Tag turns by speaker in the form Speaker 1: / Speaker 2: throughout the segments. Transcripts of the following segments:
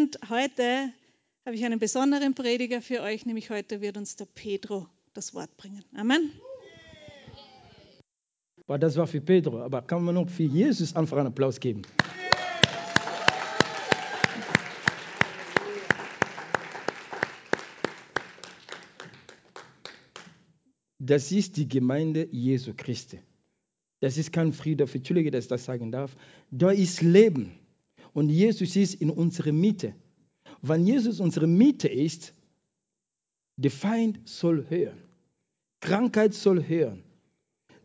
Speaker 1: Und heute habe ich einen besonderen Prediger für euch, nämlich heute wird uns der Pedro das Wort bringen. Amen.
Speaker 2: Das war für Pedro, aber kann man noch für Jesus einfach einen Applaus geben? Das ist die Gemeinde Jesu Christi. Das ist kein Friedhof, entschuldige, dass ich das sagen darf. Da ist Leben. Und Jesus ist in unserer Mitte. Wenn Jesus unsere Mitte ist, der Feind soll hören. Krankheit soll hören.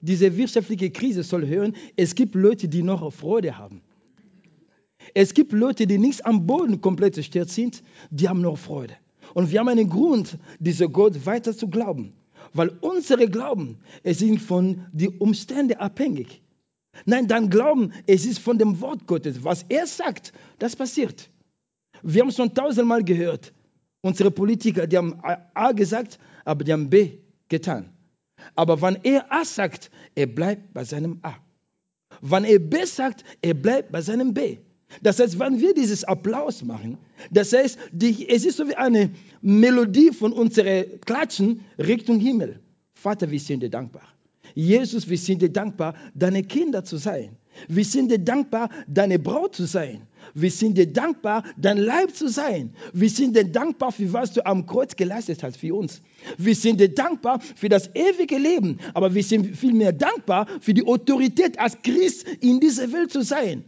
Speaker 2: Diese wirtschaftliche Krise soll hören. Es gibt Leute, die noch Freude haben. Es gibt Leute, die nicht am Boden komplett zerstört sind, die haben noch Freude. Und wir haben einen Grund, dieser Gott weiter zu glauben. Weil unsere Glauben, es sind von den Umständen abhängig. Nein, dein Glauben, es ist von dem Wort Gottes. Was er sagt, das passiert. Wir haben es schon tausendmal gehört. Unsere Politiker, die haben A gesagt, aber die haben B getan. Aber wenn er A sagt, er bleibt bei seinem A. Wenn er B sagt, er bleibt bei seinem B. Das heißt, wenn wir dieses Applaus machen, das heißt, die, es ist so wie eine Melodie von unseren Klatschen Richtung Himmel. Vater, wir sind dir dankbar. Jesus, wir sind dir dankbar, deine Kinder zu sein. Wir sind dir dankbar, deine Braut zu sein. Wir sind dir dankbar, dein Leib zu sein. Wir sind dir dankbar für was du am Kreuz geleistet hast für uns. Wir sind dir dankbar für das ewige Leben. Aber wir sind vielmehr dankbar für die Autorität als Christ in dieser Welt zu sein.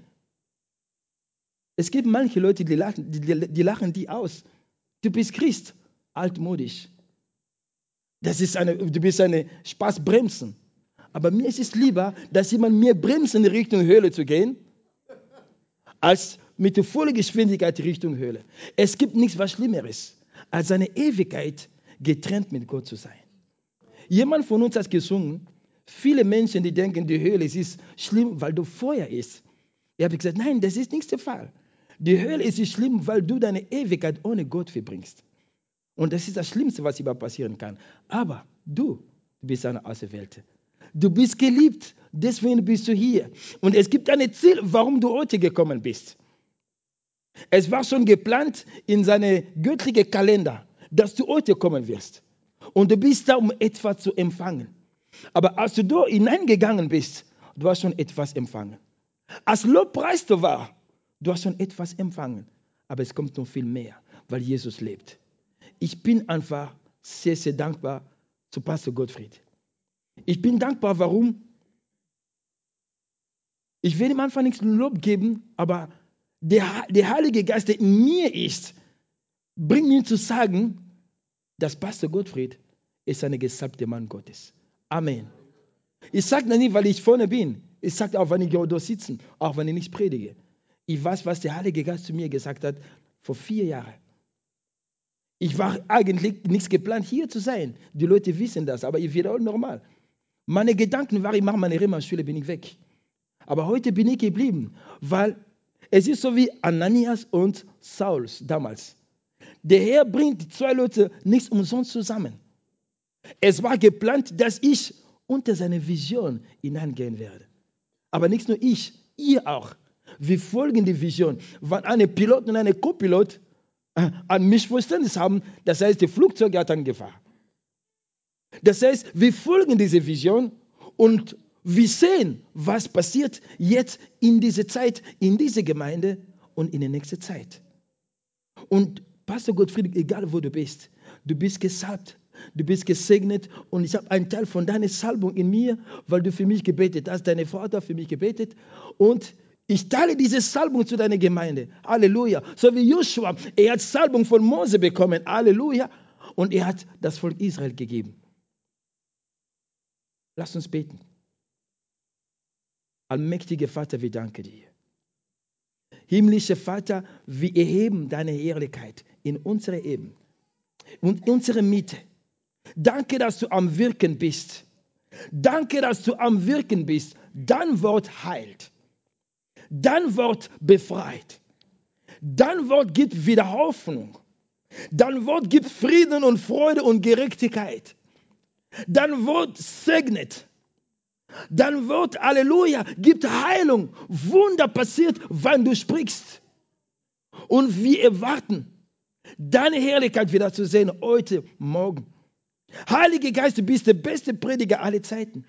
Speaker 2: Es gibt manche Leute, die lachen die, die lachen die aus. Du bist Christ, altmodisch. Das ist eine, du bist eine Spaßbremsen. Aber mir ist es lieber, dass jemand mir bremst, in Richtung Höhle zu gehen, als mit der vollen Geschwindigkeit Richtung Höhle. Es gibt nichts was Schlimmeres, als eine Ewigkeit getrennt mit Gott zu sein. Jemand von uns hat gesungen, viele Menschen, die denken, die Höhle ist schlimm, weil du Feuer ist. Ich habe gesagt, nein, das ist nicht der Fall. Die Hölle ist schlimm, weil du deine Ewigkeit ohne Gott verbringst. Und das ist das Schlimmste, was überhaupt passieren kann. Aber du bist eine Auserwählte. Du bist geliebt, deswegen bist du hier. Und es gibt ein Ziel, warum du heute gekommen bist. Es war schon geplant in seinem göttlichen Kalender, dass du heute kommen wirst. Und du bist da, um etwas zu empfangen. Aber als du da hineingegangen bist, du hast schon etwas empfangen. Als Lobpreis du war, Du hast schon etwas empfangen, aber es kommt noch viel mehr, weil Jesus lebt. Ich bin einfach sehr, sehr dankbar zu Pastor Gottfried. Ich bin dankbar, warum? Ich will ihm einfach nichts Lob geben, aber der, der Heilige Geist, der in mir ist, bringt mir zu sagen, dass Pastor Gottfried ist ein gesalbter Mann Gottes. Amen. Ich sage das nicht, weil ich vorne bin. Ich sage auch, wenn ich dort sitze, auch wenn ich nicht predige. Ich weiß, was der Heilige Geist zu mir gesagt hat vor vier Jahren. Ich war eigentlich nichts geplant, hier zu sein. Die Leute wissen das, aber ich werde auch normal. Meine Gedanken waren, mache meine Rema-Schule, bin ich weg. Aber heute bin ich geblieben, weil es ist so wie Ananias und Sauls damals. Der Herr bringt die zwei Leute nicht umsonst zusammen. Es war geplant, dass ich unter seine Vision hineingehen werde. Aber nicht nur ich, ihr auch. Wir folgen die Vision. Wenn eine Pilot und eine Co-Pilot äh, ein Missverständnis haben, das heißt, das Flugzeug hat eine Gefahr. Das heißt, wir folgen dieser Vision und wir sehen, was passiert jetzt in dieser Zeit, in dieser Gemeinde und in der nächsten Zeit. Und Pastor Gottfried, egal wo du bist, du bist gesalbt, du bist gesegnet und ich habe einen Teil von deiner Salbung in mir, weil du für mich gebetet hast, deine Vater für mich gebetet und ich teile diese Salbung zu deiner Gemeinde. Halleluja. So wie Joshua, er hat Salbung von Mose bekommen. Halleluja. Und er hat das Volk Israel gegeben. Lass uns beten. Allmächtiger Vater, wir danken dir. Himmlischer Vater, wir erheben deine Herrlichkeit in unsere Eben und unsere Mitte. Danke, dass du am Wirken bist. Danke, dass du am Wirken bist. Dein Wort heilt. Dein Wort befreit. Dein Wort gibt wieder Hoffnung. Dein Wort gibt Frieden und Freude und Gerechtigkeit. Dein Wort segnet. Dein Wort, Halleluja, gibt Heilung. Wunder passiert, wenn du sprichst. Und wir erwarten, deine Herrlichkeit wieder zu sehen heute Morgen. Heiliger Geist, du bist der beste Prediger aller Zeiten.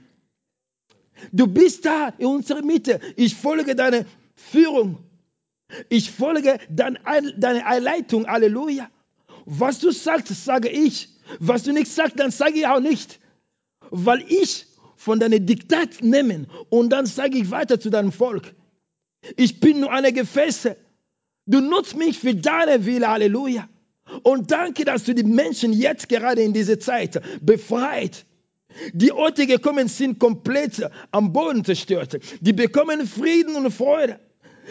Speaker 2: Du bist da in unserer Mitte. Ich folge deiner Führung. Ich folge deiner Einleitung. Halleluja. Was du sagst, sage ich. Was du nicht sagst, dann sage ich auch nicht. Weil ich von deinem Diktat nehme und dann sage ich weiter zu deinem Volk. Ich bin nur eine Gefäße. Du nutzt mich für deine Wille. Halleluja. Und danke, dass du die Menschen jetzt gerade in dieser Zeit befreit. Die Orte gekommen sind komplett am Boden zerstört. Die bekommen Frieden und Freude.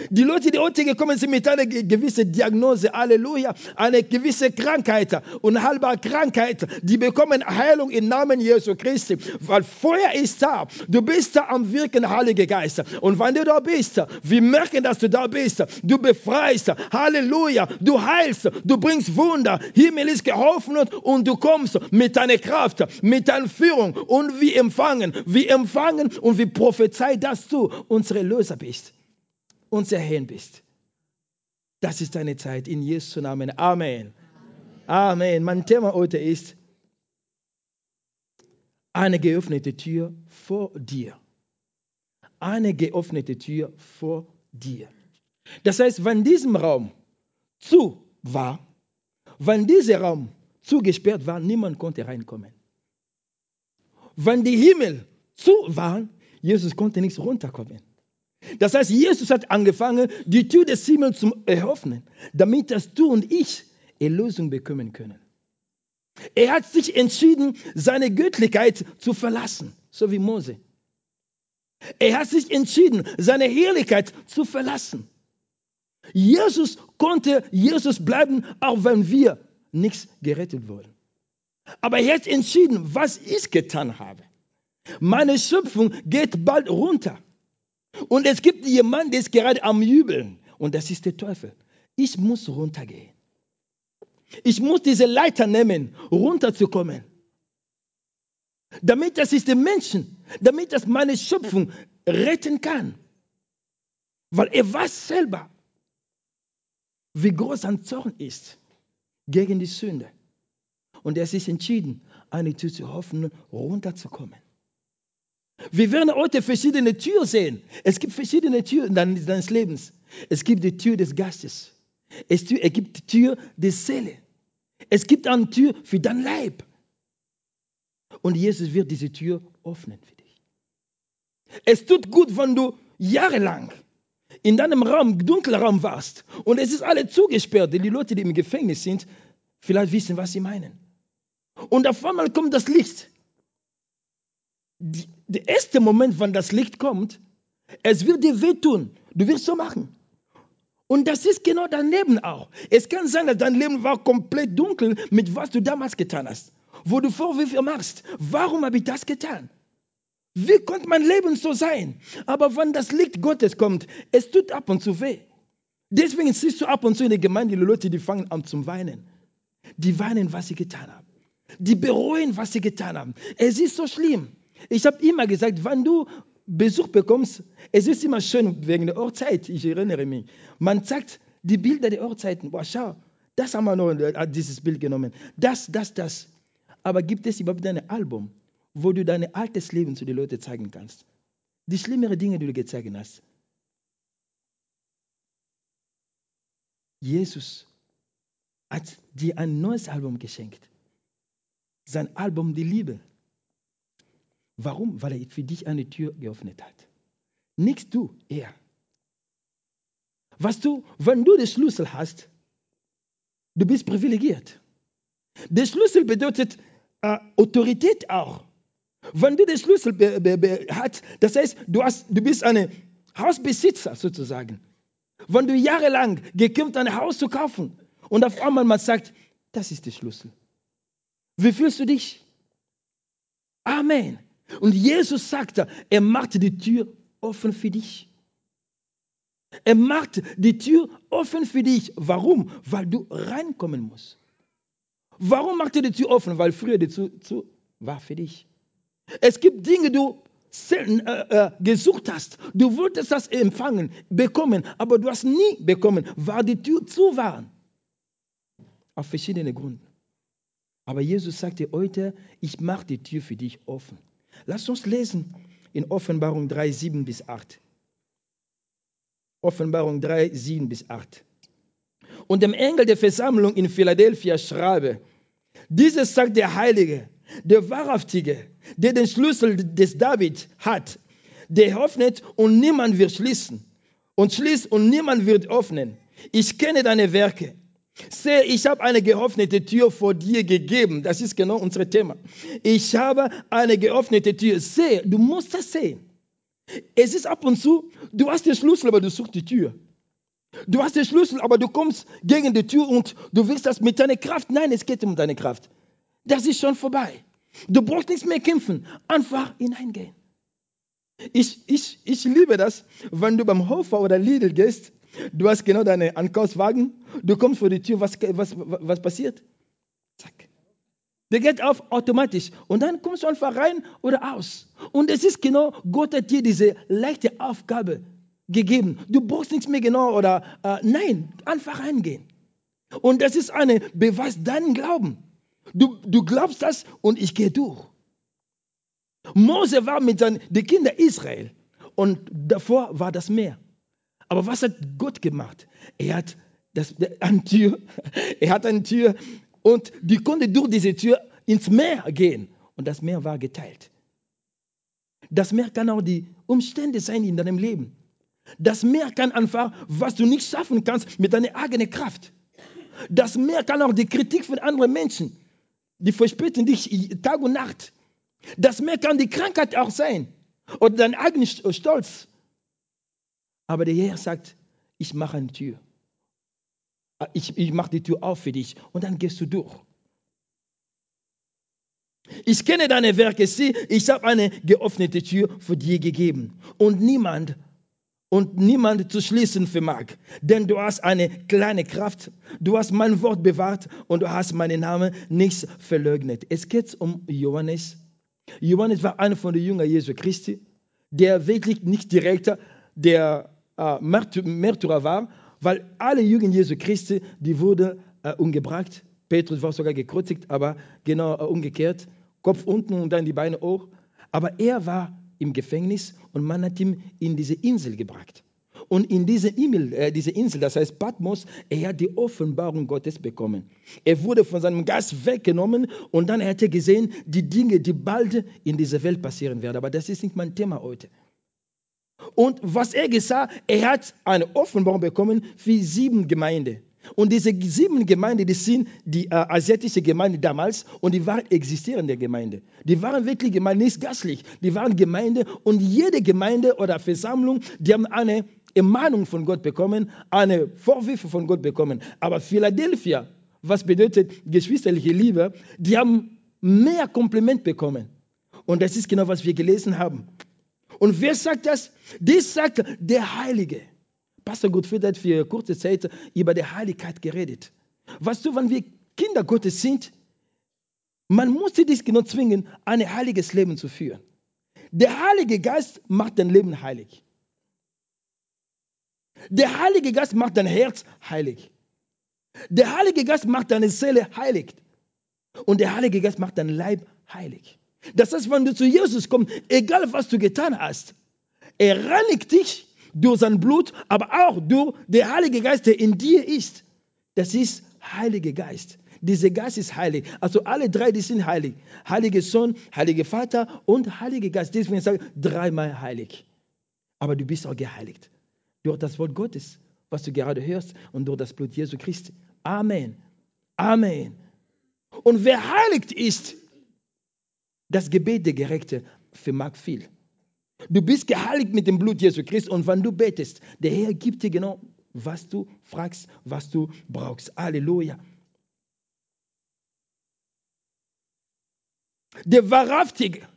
Speaker 2: Die Leute, die heute gekommen sind mit einer gewissen Diagnose, Halleluja, eine gewisse Krankheit, unheilbare Krankheit, die bekommen Heilung im Namen Jesu Christi, weil Feuer ist da. Du bist da am Wirken, Heilige Geist. Und wenn du da bist, wir merken, dass du da bist. Du befreist, Halleluja, du heilst, du bringst Wunder. Himmel ist geholfen und du kommst mit deiner Kraft, mit deiner Führung und wir empfangen, wir empfangen und wir prophezeien, dass du unsere Löser bist unser Herr bist. Das ist deine Zeit in Jesu Namen. Amen. Amen. Mein Thema heute ist eine geöffnete Tür vor dir. Eine geöffnete Tür vor dir. Das heißt, wenn diesem Raum zu war, wenn dieser Raum zugesperrt war, niemand konnte reinkommen. Wenn die Himmel zu waren, Jesus konnte nichts runterkommen. Das heißt, Jesus hat angefangen, die Tür des Himmels zu eröffnen, damit dass du und ich Erlösung bekommen können. Er hat sich entschieden, seine Göttlichkeit zu verlassen, so wie Mose. Er hat sich entschieden, seine Herrlichkeit zu verlassen. Jesus konnte Jesus bleiben, auch wenn wir nichts gerettet wurden. Aber er hat entschieden, was ich getan habe. Meine Schöpfung geht bald runter. Und es gibt jemanden, der ist gerade am Jubeln. Und das ist der Teufel. Ich muss runtergehen. Ich muss diese Leiter nehmen, runterzukommen. Damit das ist den Menschen, damit das meine Schöpfung retten kann. Weil er weiß selber, wie groß ein Zorn ist gegen die Sünde. Und er ist entschieden, eine Tür zu hoffen, runterzukommen. Wir werden heute verschiedene Türen sehen. Es gibt verschiedene Türen deines Lebens. Es gibt die Tür des Geistes. Es gibt die Tür der Seele. Es gibt eine Tür für dein Leib. Und Jesus wird diese Tür öffnen für dich. Es tut gut, wenn du jahrelang in deinem Raum, dunklen Raum warst und es ist alles zugesperrt. Die Leute, die im Gefängnis sind, vielleicht wissen, was sie meinen. Und auf einmal kommt das Licht die, der erste Moment, wann das Licht kommt, es wird dir wehtun. Du wirst so machen. Und das ist genau daneben auch. Es kann sein, dass dein Leben war komplett dunkel mit was du damals getan hast. Wo du Vorwürfe machst. Warum habe ich das getan? Wie konnte mein Leben so sein? Aber wenn das Licht Gottes kommt, es tut ab und zu weh. Deswegen siehst du ab und zu in der Gemeinde die Leute, die fangen an zu weinen. Die weinen, was sie getan haben. Die bereuen, was sie getan haben. Es ist so schlimm. Ich habe immer gesagt, wenn du Besuch bekommst, es ist immer schön wegen der Hochzeit, ich erinnere mich. Man zeigt die Bilder der Hochzeiten. Boah, schau, das haben wir noch, äh, dieses Bild genommen. Das, das, das. Aber gibt es überhaupt ein Album, wo du dein altes Leben zu den Leuten zeigen kannst? Die schlimmeren Dinge, die du gezeigt hast. Jesus hat dir ein neues Album geschenkt. Sein Album Die Liebe. Warum? Weil er für dich eine Tür geöffnet hat. Nicht du, er. Was du, wenn du den Schlüssel hast, du bist privilegiert. Der Schlüssel bedeutet äh, Autorität auch. Wenn du den Schlüssel hast, das heißt, du, hast, du bist ein Hausbesitzer sozusagen. Wenn du jahrelang gekämpft ein Haus zu kaufen und auf einmal man sagt, das ist der Schlüssel. Wie fühlst du dich? Amen. Und Jesus sagte, er macht die Tür offen für dich. Er macht die Tür offen für dich. Warum? Weil du reinkommen musst. Warum macht er die Tür offen? Weil früher die Tür zu war für dich. Es gibt Dinge, du selten, äh, äh, gesucht hast. Du wolltest das empfangen, bekommen, aber du hast nie bekommen, weil die Tür zu war. Auf verschiedene Gründe. Aber Jesus sagte heute, ich mache die Tür für dich offen. Lass uns lesen in Offenbarung 3, 7 bis 8. Offenbarung 3, 7 bis 8. Und dem Engel der Versammlung in Philadelphia schreibe, dieses sagt der Heilige, der Wahrhaftige, der den Schlüssel des David hat, der öffnet und niemand wird schließen und schließt und niemand wird öffnen. Ich kenne deine Werke. Sehe, ich habe eine geöffnete Tür vor dir gegeben. Das ist genau unser Thema. Ich habe eine geöffnete Tür. Sehe, du musst das sehen. Es ist ab und zu, du hast den Schlüssel, aber du suchst die Tür. Du hast den Schlüssel, aber du kommst gegen die Tür und du willst das mit deiner Kraft. Nein, es geht um deine Kraft. Das ist schon vorbei. Du brauchst nichts mehr kämpfen. Einfach hineingehen. Ich, ich, ich liebe das, wenn du beim Hofer oder Lidl gehst, du hast genau deinen Ankaufswagen, du kommst vor die Tür, was, was, was passiert? Zack. Der geht auf automatisch und dann kommst du einfach rein oder aus. Und es ist genau, Gott hat dir diese leichte Aufgabe gegeben. Du brauchst nichts mehr genau oder äh, nein, einfach reingehen. Und das ist eine Beweis deinen Glauben. Du, du glaubst das und ich gehe durch. Mose war mit seinen Kindern Israel und davor war das Meer. Aber was hat Gott gemacht? Er hat das, eine Tür, er hat eine Tür und die konnte durch diese Tür ins Meer gehen und das Meer war geteilt. Das Meer kann auch die Umstände sein in deinem Leben. Das Meer kann einfach, was du nicht schaffen kannst, mit deiner eigenen Kraft. Das Meer kann auch die Kritik von anderen Menschen die verspäten dich Tag und Nacht. Das mehr kann die Krankheit auch sein oder dein eigener Stolz. Aber der Herr sagt, ich mache eine Tür. Ich, ich mache die Tür auf für dich und dann gehst du durch. Ich kenne deine Werke, sieh, ich habe eine geöffnete Tür für dir gegeben. Und niemand und niemand zu schließen vermag. Denn du hast eine kleine Kraft, du hast mein Wort bewahrt und du hast meinen Namen nicht verleugnet. Es geht um Johannes. Johannes war einer von den Jüngern Jesu Christi, der wirklich nicht direkt der äh, Märtyrer war, weil alle Jünger Jesu Christi, die wurden äh, umgebracht. Petrus war sogar gekreuzigt, aber genau äh, umgekehrt. Kopf unten und dann die Beine hoch. Aber er war im Gefängnis und man hat ihn in diese Insel gebracht. Und in diese, Insel, äh, diese Insel, das heißt Patmos, er hat die Offenbarung Gottes bekommen. Er wurde von seinem Geist weggenommen und dann hat er gesehen, die Dinge, die bald in dieser Welt passieren werden. Aber das ist nicht mein Thema heute. Und was er gesah, er hat eine Offenbarung bekommen für sieben Gemeinden. Und diese sieben Gemeinden, die sind die äh, asiatische Gemeinde damals und die waren existierende Gemeinde. Die waren wirklich Gemeinde, nicht gastlich. Die waren Gemeinde und jede Gemeinde oder Versammlung, die haben eine Ermahnung von Gott bekommen, eine Vorwürfe von Gott bekommen. Aber Philadelphia, was bedeutet geschwisterliche Liebe, die haben mehr Kompliment bekommen. Und das ist genau, was wir gelesen haben. Und wer sagt das? Das sagt der Heilige. Pastor Gottfried hat für kurze Zeit über die Heiligkeit geredet. Weißt du, wenn wir Kinder Gottes sind, man muss sich nicht genau zwingen, ein heiliges Leben zu führen. Der Heilige Geist macht dein Leben heilig. Der Heilige Geist macht dein Herz heilig. Der Heilige Geist macht deine Seele heilig. Und der Heilige Geist macht dein Leib heilig. Das heißt, wenn du zu Jesus kommst, egal was du getan hast, er reinigt dich durch sein Blut, aber auch durch den Heiligen Geist, der in dir ist. Das ist Heiliger Geist. Dieser Geist ist heilig. Also alle drei, die sind heilig. Heiliger Sohn, Heiliger Vater und Heiliger Geist. Deswegen sage ich dreimal heilig. Aber du bist auch geheiligt. Durch das Wort Gottes, was du gerade hörst, und durch das Blut Jesu Christi. Amen. Amen. Und wer heiligt ist, das Gebet der Gerechte vermag viel. Du bist geheiligt mit dem Blut Jesu Christi und wenn du betest, der Herr gibt dir genau, was du fragst, was du brauchst. Halleluja. Der Wahrhaftige,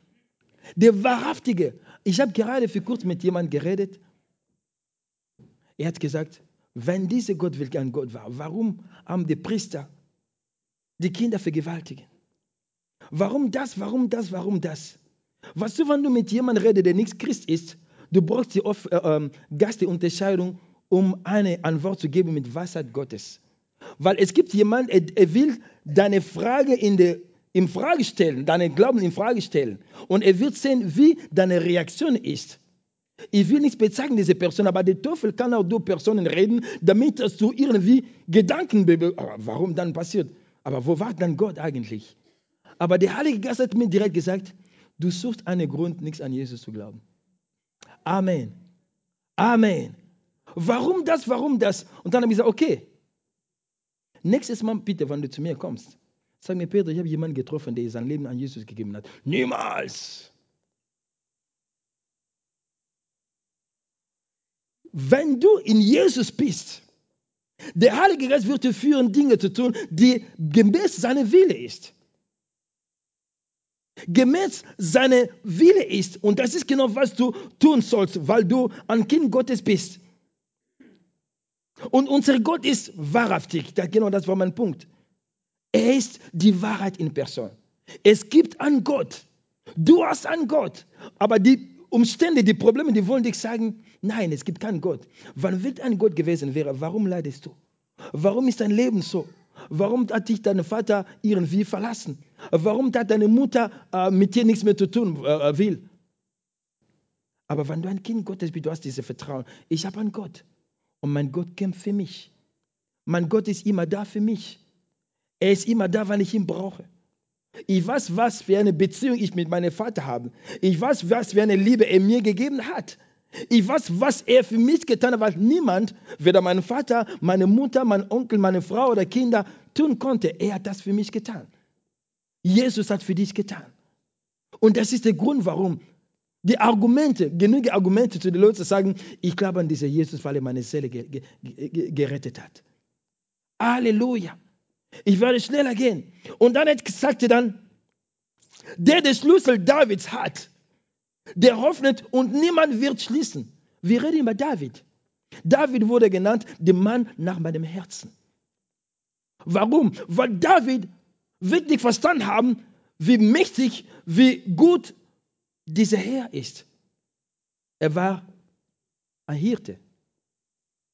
Speaker 2: der Wahrhaftige. Ich habe gerade für kurz mit jemandem geredet. Er hat gesagt, wenn dieser Gott wirklich ein Gott war, warum haben die Priester die Kinder vergewaltigen? Warum das, warum das, warum das? Weißt du, wenn du mit jemandem redest, der nicht Christ ist, du brauchst die Off äh, ähm, Gastunterscheidung, um eine Antwort zu geben mit Weisheit Gottes. Weil es gibt jemanden, er, er will deine Frage in der in Frage stellen, deinen Glauben in Frage stellen. Und er wird sehen, wie deine Reaktion ist. Ich will nicht bezeichnen diese Person, aber der Teufel kann auch durch Personen reden, damit du irgendwie Gedanken, aber warum dann passiert. Aber wo war dann Gott eigentlich? Aber der Heilige Geist hat mir direkt gesagt, du suchst einen Grund, nichts an Jesus zu glauben. Amen. Amen. Warum das, warum das? Und dann habe ich gesagt, okay, nächstes Mal bitte, wenn du zu mir kommst, sag mir, Peter, ich habe jemanden getroffen, der sein Leben an Jesus gegeben hat. Niemals. Wenn du in Jesus bist, der Heilige Geist wird dir führen, Dinge zu tun, die gemäß seiner Wille ist. Gemäß seiner Wille ist. Und das ist genau, was du tun sollst, weil du ein Kind Gottes bist. Und unser Gott ist wahrhaftig. Das, genau das war mein Punkt. Er ist die Wahrheit in Person. Es gibt einen Gott. Du hast einen Gott. Aber die Umstände, die Probleme, die wollen dich sagen, nein, es gibt keinen Gott. Wann wird ein Gott gewesen wäre, warum leidest du? Warum ist dein Leben so? Warum hat dich dein Vater irgendwie verlassen? Warum hat deine Mutter äh, mit dir nichts mehr zu tun äh, will? Aber wenn du ein Kind Gottes bist, du hast dieses Vertrauen. Ich habe einen Gott und mein Gott kämpft für mich. Mein Gott ist immer da für mich. Er ist immer da, weil ich ihn brauche. Ich weiß, was für eine Beziehung ich mit meinem Vater habe. Ich weiß, was für eine Liebe er mir gegeben hat. Ich weiß, was er für mich getan hat, was niemand, weder mein Vater, meine Mutter, mein Onkel, meine Frau oder Kinder tun konnte. Er hat das für mich getan. Jesus hat für dich getan. Und das ist der Grund, warum die Argumente, genügend Argumente zu den Leuten zu sagen, ich glaube an diesen Jesus, weil er meine Seele gerettet hat. Halleluja. Ich werde schneller gehen. Und dann sagte dann, der den Schlüssel Davids hat, der hoffnet und niemand wird schließen. Wir reden über David. David wurde genannt, der Mann nach meinem Herzen. Warum? Weil David wirklich verstanden haben, wie mächtig, wie gut dieser Herr ist. Er war ein Hirte.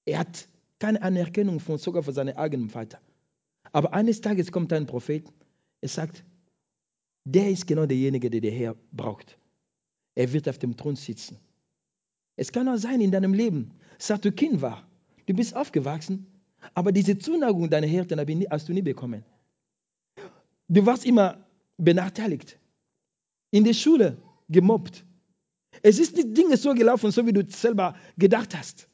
Speaker 2: Er hat keine Anerkennung von sogar von seinem eigenen Vater. Aber eines Tages kommt ein Prophet, er sagt, der ist genau derjenige, der der Herr braucht. Er wird auf dem Thron sitzen. Es kann auch sein in deinem Leben, seit du Kind war, du bist aufgewachsen, aber diese Zuneigung deiner Hirten hast du nie bekommen. Du warst immer benachteiligt, in der Schule gemobbt. Es ist nicht Dinge so gelaufen, so wie du selber gedacht hast.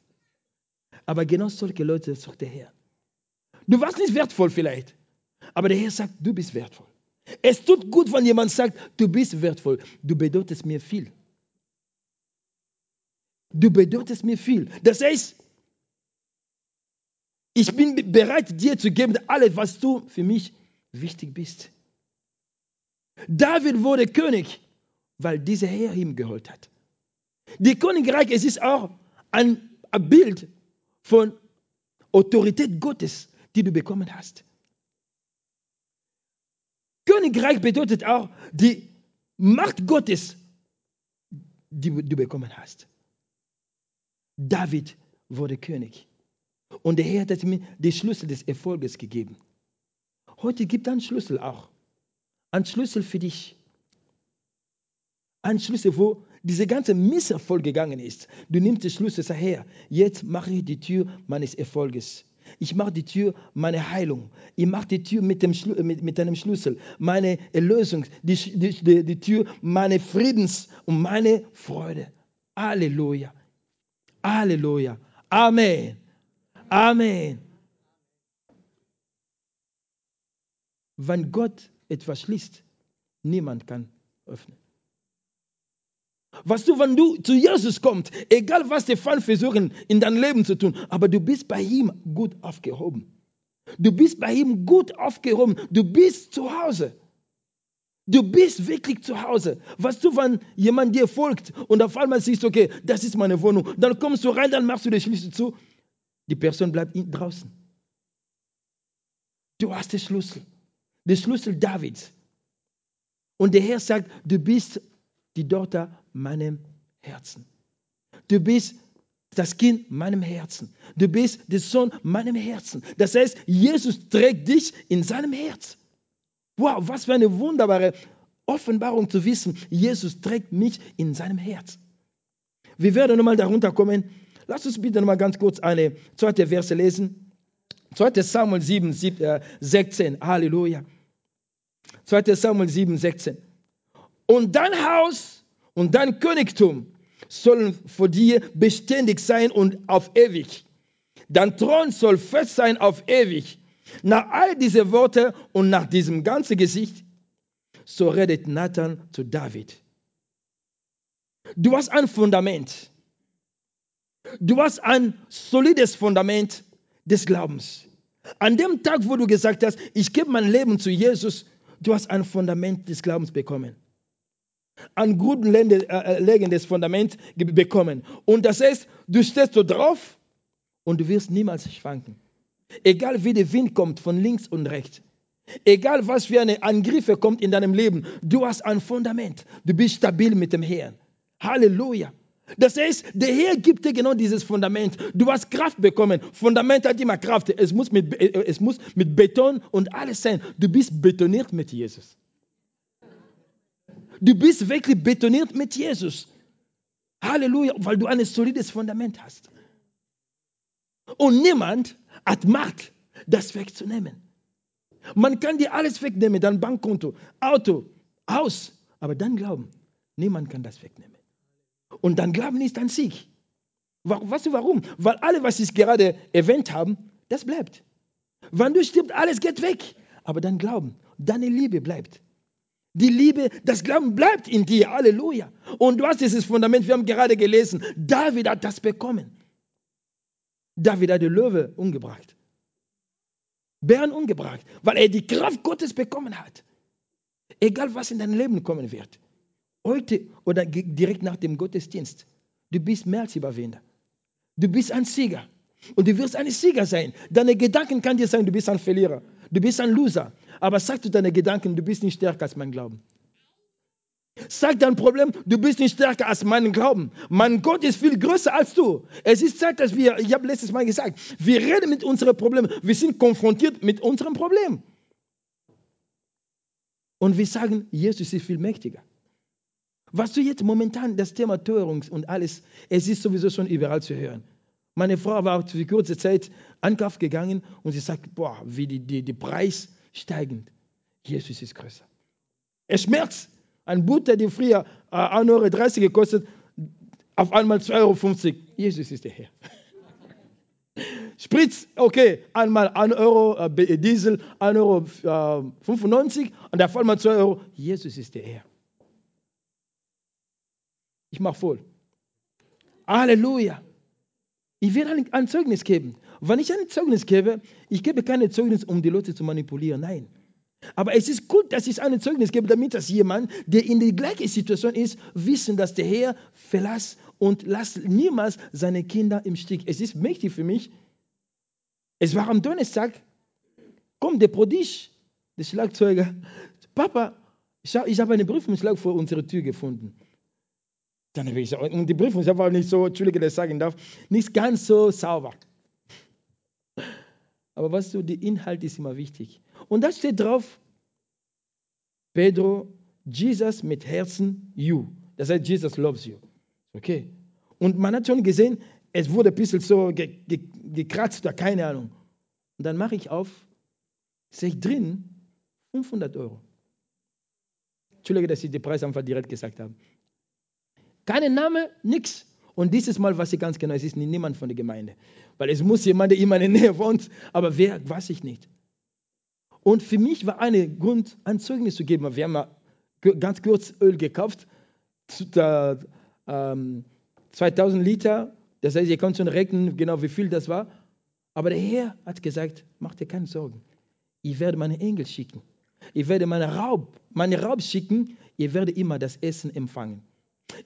Speaker 2: Aber genau solche Leute sucht der Herr. Du warst nicht wertvoll vielleicht, aber der Herr sagt, du bist wertvoll. Es tut gut, wenn jemand sagt, du bist wertvoll. Du bedeutest mir viel. Du bedeutest mir viel. Das heißt, ich bin bereit, dir zu geben, alles, was du für mich wichtig bist. David wurde König, weil dieser Herr ihm geholt hat. Die Königreich, es ist auch ein, Bild von Autorität Gottes, die du bekommen hast. Königreich bedeutet auch die Macht Gottes, die du bekommen hast. David wurde König. Und der Herr hat mir die Schlüssel des Erfolges gegeben. Heute gibt einen Schlüssel auch. Ein Schlüssel für dich. Ein Schlüssel, wo diese ganze Misserfolg gegangen ist. Du nimmst den Schlüssel, sag her, jetzt mache ich die Tür meines Erfolges. Ich mache die Tür meine Heilung. Ich mache die Tür mit, dem mit, mit einem Schlüssel. Meine Erlösung. Die, die, die Tür meine Friedens und meine Freude. Halleluja. Halleluja. Amen. Amen. Wenn Gott etwas schließt, niemand kann öffnen. Was du, wenn du zu Jesus kommst, egal was die Fall versuchen, in deinem Leben zu tun, aber du bist bei ihm gut aufgehoben. Du bist bei ihm gut aufgehoben. Du bist zu Hause. Du bist wirklich zu Hause. Was du, wenn jemand dir folgt und auf einmal siehst, okay, das ist meine Wohnung, dann kommst du rein, dann machst du den Schlüssel zu, die Person bleibt draußen. Du hast den Schlüssel, den Schlüssel Davids. Und der Herr sagt, du bist die Tochter meinem Herzen. Du bist das Kind meinem Herzen. Du bist der Sohn meinem Herzen. Das heißt, Jesus trägt dich in seinem Herz. Wow, was für eine wunderbare Offenbarung zu wissen, Jesus trägt mich in seinem Herz. Wir werden nochmal darunter kommen. Lass uns bitte nochmal ganz kurz eine zweite Verse lesen. 2. Samuel 7, 16. Halleluja. 2. Samuel 7, 16. Und dein Haus und dein Königtum sollen vor dir beständig sein und auf ewig. Dein Thron soll fest sein auf ewig. Nach all diese Worte und nach diesem ganzen Gesicht, so redet Nathan zu David. Du hast ein Fundament. Du hast ein solides Fundament des Glaubens. An dem Tag, wo du gesagt hast, ich gebe mein Leben zu Jesus, du hast ein Fundament des Glaubens bekommen. Ein grundlegendes äh, Fundament bekommen. Und das heißt, du stehst so drauf und du wirst niemals schwanken. Egal wie der Wind kommt von links und rechts. Egal was für eine Angriffe kommt in deinem Leben, du hast ein Fundament. Du bist stabil mit dem Herrn. Halleluja. Das heißt, der Herr gibt dir genau dieses Fundament. Du hast Kraft bekommen. Fundament hat immer Kraft. Es muss mit, es muss mit Beton und alles sein. Du bist betoniert mit Jesus. Du bist wirklich betoniert mit Jesus. Halleluja, weil du ein solides Fundament hast. Und niemand hat Macht, das wegzunehmen. Man kann dir alles wegnehmen, dein Bankkonto, Auto, Haus, aber dann glauben, niemand kann das wegnehmen. Und dann glauben ist ein Sieg. Weißt du warum? Weil alles, was ich gerade erwähnt habe, das bleibt. Wenn du stirbst, alles geht weg. Aber dann glauben, deine Liebe bleibt. Die Liebe, das Glauben bleibt in dir. Halleluja. Und du hast dieses Fundament, wir haben gerade gelesen, David hat das bekommen. David hat die Löwe umgebracht. Bären umgebracht, weil er die Kraft Gottes bekommen hat. Egal, was in dein Leben kommen wird. Heute oder direkt nach dem Gottesdienst. Du bist mehr als Überwinder. Du bist ein Sieger. Und du wirst ein Sieger sein. Deine Gedanken kann dir sagen, du bist ein Verlierer. Du bist ein Loser. Aber sag zu deinen Gedanken, du bist nicht stärker als mein Glauben. Sag dein Problem, du bist nicht stärker als mein Glauben. Mein Gott ist viel größer als du. Es ist Zeit, dass wir, ich habe letztes Mal gesagt, wir reden mit unseren Problemen. Wir sind konfrontiert mit unserem Problem. Und wir sagen, Jesus ist viel mächtiger. Was du jetzt momentan, das Thema Teuerung und alles, es ist sowieso schon überall zu hören. Meine Frau war für kurze Zeit Ankauf gegangen und sie sagt, boah, wie die, die, die Preis steigend. Jesus ist größer. Es schmerzt. Ein Butter, die früher äh, 1,30 Euro gekostet, auf einmal 2,50 Euro. Jesus ist der Herr. Spritz, okay, einmal 1 Euro äh, Diesel, 1,95 Euro äh, und auf einmal 2 Euro. Jesus ist der Herr. Ich mache voll. Halleluja. Ich will ein, ein Zeugnis geben. Wenn ich ein Zeugnis gebe, ich gebe keine Zeugnis, um die Leute zu manipulieren. Nein. Aber es ist gut, dass ich ein Zeugnis gebe, damit das jemand, der in der gleichen Situation ist, wissen, dass der Herr verlässt und lasst niemals seine Kinder im Stich. Es ist mächtig für mich. Es war am Donnerstag, kommt der Prodig, der Schlagzeuger. Papa, ich habe einen Briefumschlag vor unserer Tür gefunden. Dann habe ich gesagt, und die Briefumschlag war nicht so, Entschuldige, dass ich sagen darf, nicht ganz so sauber. Aber was so, der Inhalt ist immer wichtig. Und da steht drauf, Pedro, Jesus mit Herzen, you. Das heißt, Jesus loves you. Okay. Und man hat schon gesehen, es wurde ein bisschen so ge ge gekratzt oder keine Ahnung. Und dann mache ich auf, sehe ich drin 500 Euro. Entschuldige, dass ich den Preis einfach direkt gesagt habe. Kein Name, nichts. Und dieses Mal weiß ich ganz genau, es ist niemand von der Gemeinde. Weil es muss jemand, der in meiner Nähe wohnt, aber wer, weiß ich nicht. Und für mich war ein Grund, ein Zeugnis zu geben. Wir haben ganz kurz Öl gekauft, 2000 ähm, Liter. Das heißt, ihr könnt schon rechnen, genau wie viel das war. Aber der Herr hat gesagt, mach dir keine Sorgen. Ich werde meine Engel schicken. Ich werde meine Raub, meine Raub schicken. Ihr werdet immer das Essen empfangen.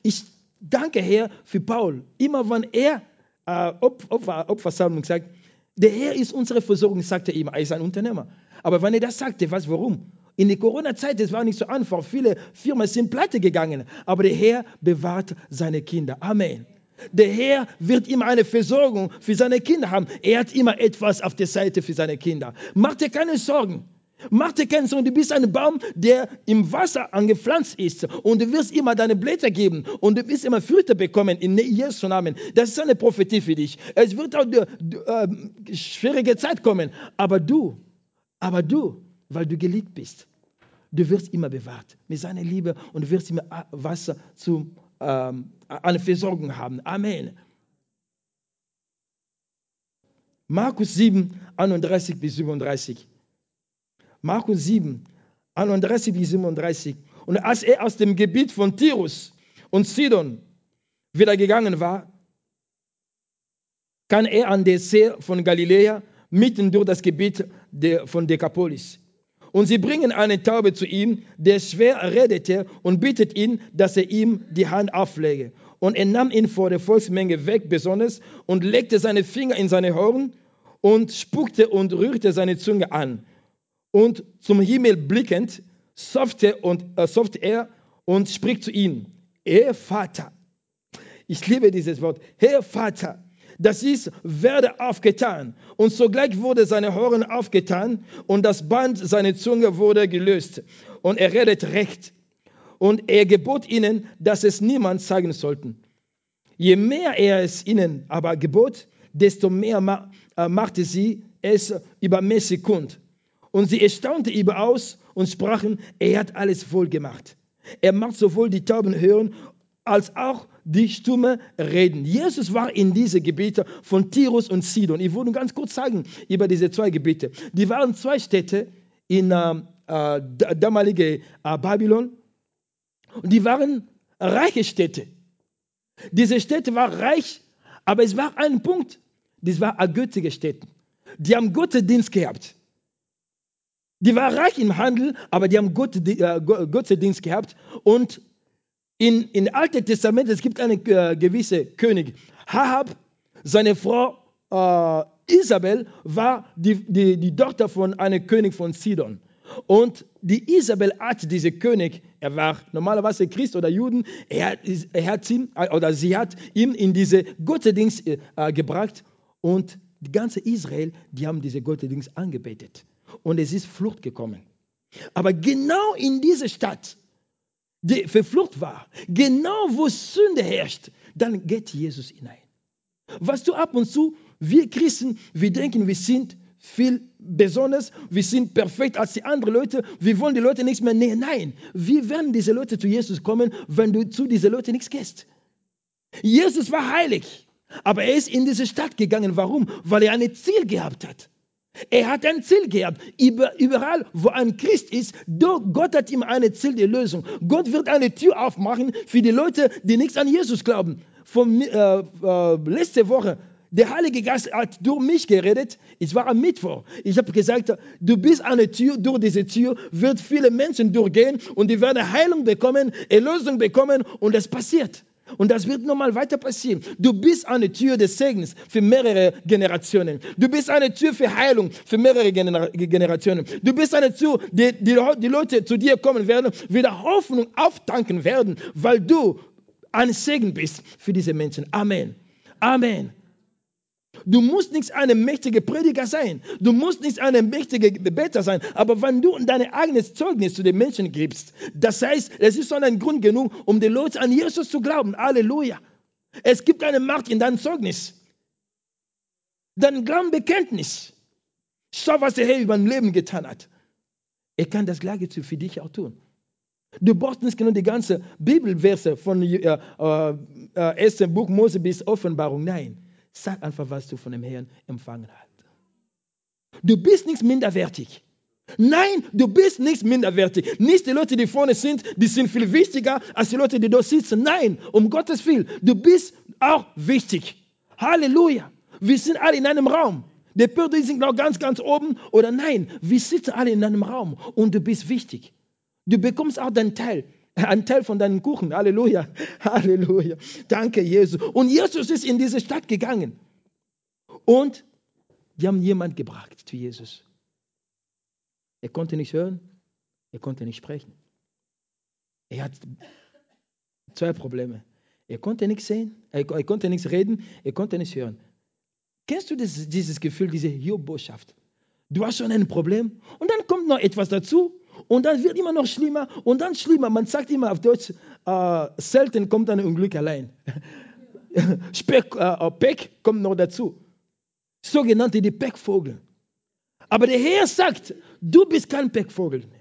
Speaker 2: Ich danke Herr für Paul. Immer wenn er äh, Opfer, Opfersammlung sagt, der Herr ist unsere Versorgung, sagt er immer. Er ist ein Unternehmer. Aber wenn er das sagt, er weiß warum. In der Corona-Zeit, es war nicht so einfach. Viele Firmen sind pleite gegangen. Aber der Herr bewahrt seine Kinder. Amen. Der Herr wird immer eine Versorgung für seine Kinder haben. Er hat immer etwas auf der Seite für seine Kinder. Mach dir keine Sorgen. Mach dir keine Sorgen, du bist ein Baum, der im Wasser angepflanzt ist und du wirst immer deine Blätter geben und du wirst immer Früchte bekommen in Jesu Namen. Das ist eine Prophetie für dich. Es wird auch äh, schwierige Zeit kommen, aber du, aber du, weil du geliebt bist, du wirst immer bewahrt mit seiner Liebe und du wirst immer Wasser zu ähm, eine Versorgung haben. Amen. Markus 7, 31 bis 37. Markus 7, 31 bis 37. Und als er aus dem Gebiet von Tirus und Sidon wieder gegangen war, kam er an den See von Galiläa mitten durch das Gebiet von Decapolis. Und sie bringen eine Taube zu ihm, der schwer redete und bittet ihn, dass er ihm die Hand auflege. Und er nahm ihn vor der Volksmenge weg, besonders, und legte seine Finger in seine Horn und spuckte und rührte seine Zunge an. Und zum Himmel blickend, soffte, und, äh, soffte er und spricht zu ihm, Herr Vater, ich liebe dieses Wort, Herr Vater, das ist, werde aufgetan. Und sogleich wurde seine Horn aufgetan und das Band seiner Zunge wurde gelöst. Und er redet recht. Und er gebot ihnen, dass es niemand sagen sollten. Je mehr er es ihnen aber gebot, desto mehr äh, machte sie es übermäßig kund. Und sie erstaunte überaus und sprachen, er hat alles wohl gemacht. Er macht sowohl die Tauben hören, als auch die Stimme reden. Jesus war in diese Gebiete von Tirus und Sidon. Ich würde ganz kurz sagen über diese zwei Gebiete. Die waren zwei Städte in äh, äh, damalige äh, Babylon. Und die waren reiche Städte. Diese Städte waren reich, aber es war ein Punkt, das war eine göttliche Städte. Die haben Gottesdienst gehabt. Die waren reich im Handel, aber die haben äh, Gottesdienst gehabt und in, in Alten Testament, es gibt einen äh, gewissen König. Ahab, seine Frau äh, Isabel war die, die, die Tochter von einem König von Sidon. Und die Isabel hat diesen König, er war normalerweise Christ oder Juden, er, er hat ihn, oder sie hat ihn in diese Gottesdienst äh, gebracht und die ganze Israel, die haben diese Gottesdienst angebetet. Und es ist Flucht gekommen. Aber genau in diese Stadt, die verflucht war, genau wo Sünde herrscht, dann geht Jesus hinein. Was du ab und zu, wir Christen, wir denken, wir sind viel besonders, wir sind perfekt als die anderen Leute, wir wollen die Leute nichts mehr näher. Nein, wie werden diese Leute zu Jesus kommen, wenn du zu diesen Leuten nichts gehst? Jesus war heilig, aber er ist in diese Stadt gegangen. Warum? Weil er ein Ziel gehabt hat. Er hat ein Ziel gehabt. Überall, wo ein Christ ist, Gott hat ihm ein Ziel der Lösung. Gott wird eine Tür aufmachen für die Leute, die nichts an Jesus glauben. Von, äh, äh, letzte Woche, der Heilige Geist hat durch mich geredet. Es war am Mittwoch. Ich habe gesagt, du bist eine Tür. Durch diese Tür wird viele Menschen durchgehen und die werden Heilung bekommen, Erlösung bekommen und das passiert. Und das wird nochmal weiter passieren. Du bist eine Tür des Segens für mehrere Generationen. Du bist eine Tür für Heilung für mehrere Gener Generationen. Du bist eine Tür, die, die, die Leute zu dir kommen werden, wieder Hoffnung auftanken werden, weil du ein Segen bist für diese Menschen. Amen. Amen. Du musst nicht ein mächtiger Prediger sein. Du musst nicht ein mächtiger Beter sein. Aber wenn du dein eigenes Zeugnis zu den Menschen gibst, das heißt, es ist schon ein Grund genug, um den Leuten an Jesus zu glauben. Halleluja. Es gibt eine Macht in deinem Zeugnis. Dein Glaubenbekenntnis. Schau, was der Herr über dein Leben getan hat. Er kann das Gleiche für dich auch tun. Du brauchst nicht genau die ganze Bibelverse von äh, äh, äh, ersten Buch Mose bis Offenbarung. Nein. Sag einfach, was du von dem Herrn empfangen hast. Du bist nicht minderwertig. Nein, du bist nicht minderwertig. Nicht die Leute, die vorne sind, die sind viel wichtiger als die Leute, die dort sitzen. Nein, um Gottes Willen. Du bist auch wichtig. Halleluja. Wir sind alle in einem Raum. Die Pörder sind noch ganz, ganz oben. Oder nein, wir sitzen alle in einem Raum und du bist wichtig. Du bekommst auch deinen Teil ein Teil von deinem Kuchen. Halleluja. Halleluja. Danke, Jesus. Und Jesus ist in diese Stadt gegangen. Und die haben jemand gebracht zu Jesus. Er konnte nicht hören, Er konnte nicht sprechen. Er hat zwei Probleme. Er konnte nichts sehen, er, er konnte nichts reden, er konnte nichts hören. Kennst du das, dieses Gefühl, diese Job-Botschaft? Du hast schon ein Problem und dann kommt noch etwas dazu und dann wird immer noch schlimmer und dann schlimmer. Man sagt immer auf Deutsch, äh, selten kommt ein Unglück allein. Speck, äh, Peck kommt noch dazu. Sogenannte die Peckvogel. Aber der Herr sagt, du bist kein Peckvogel mehr.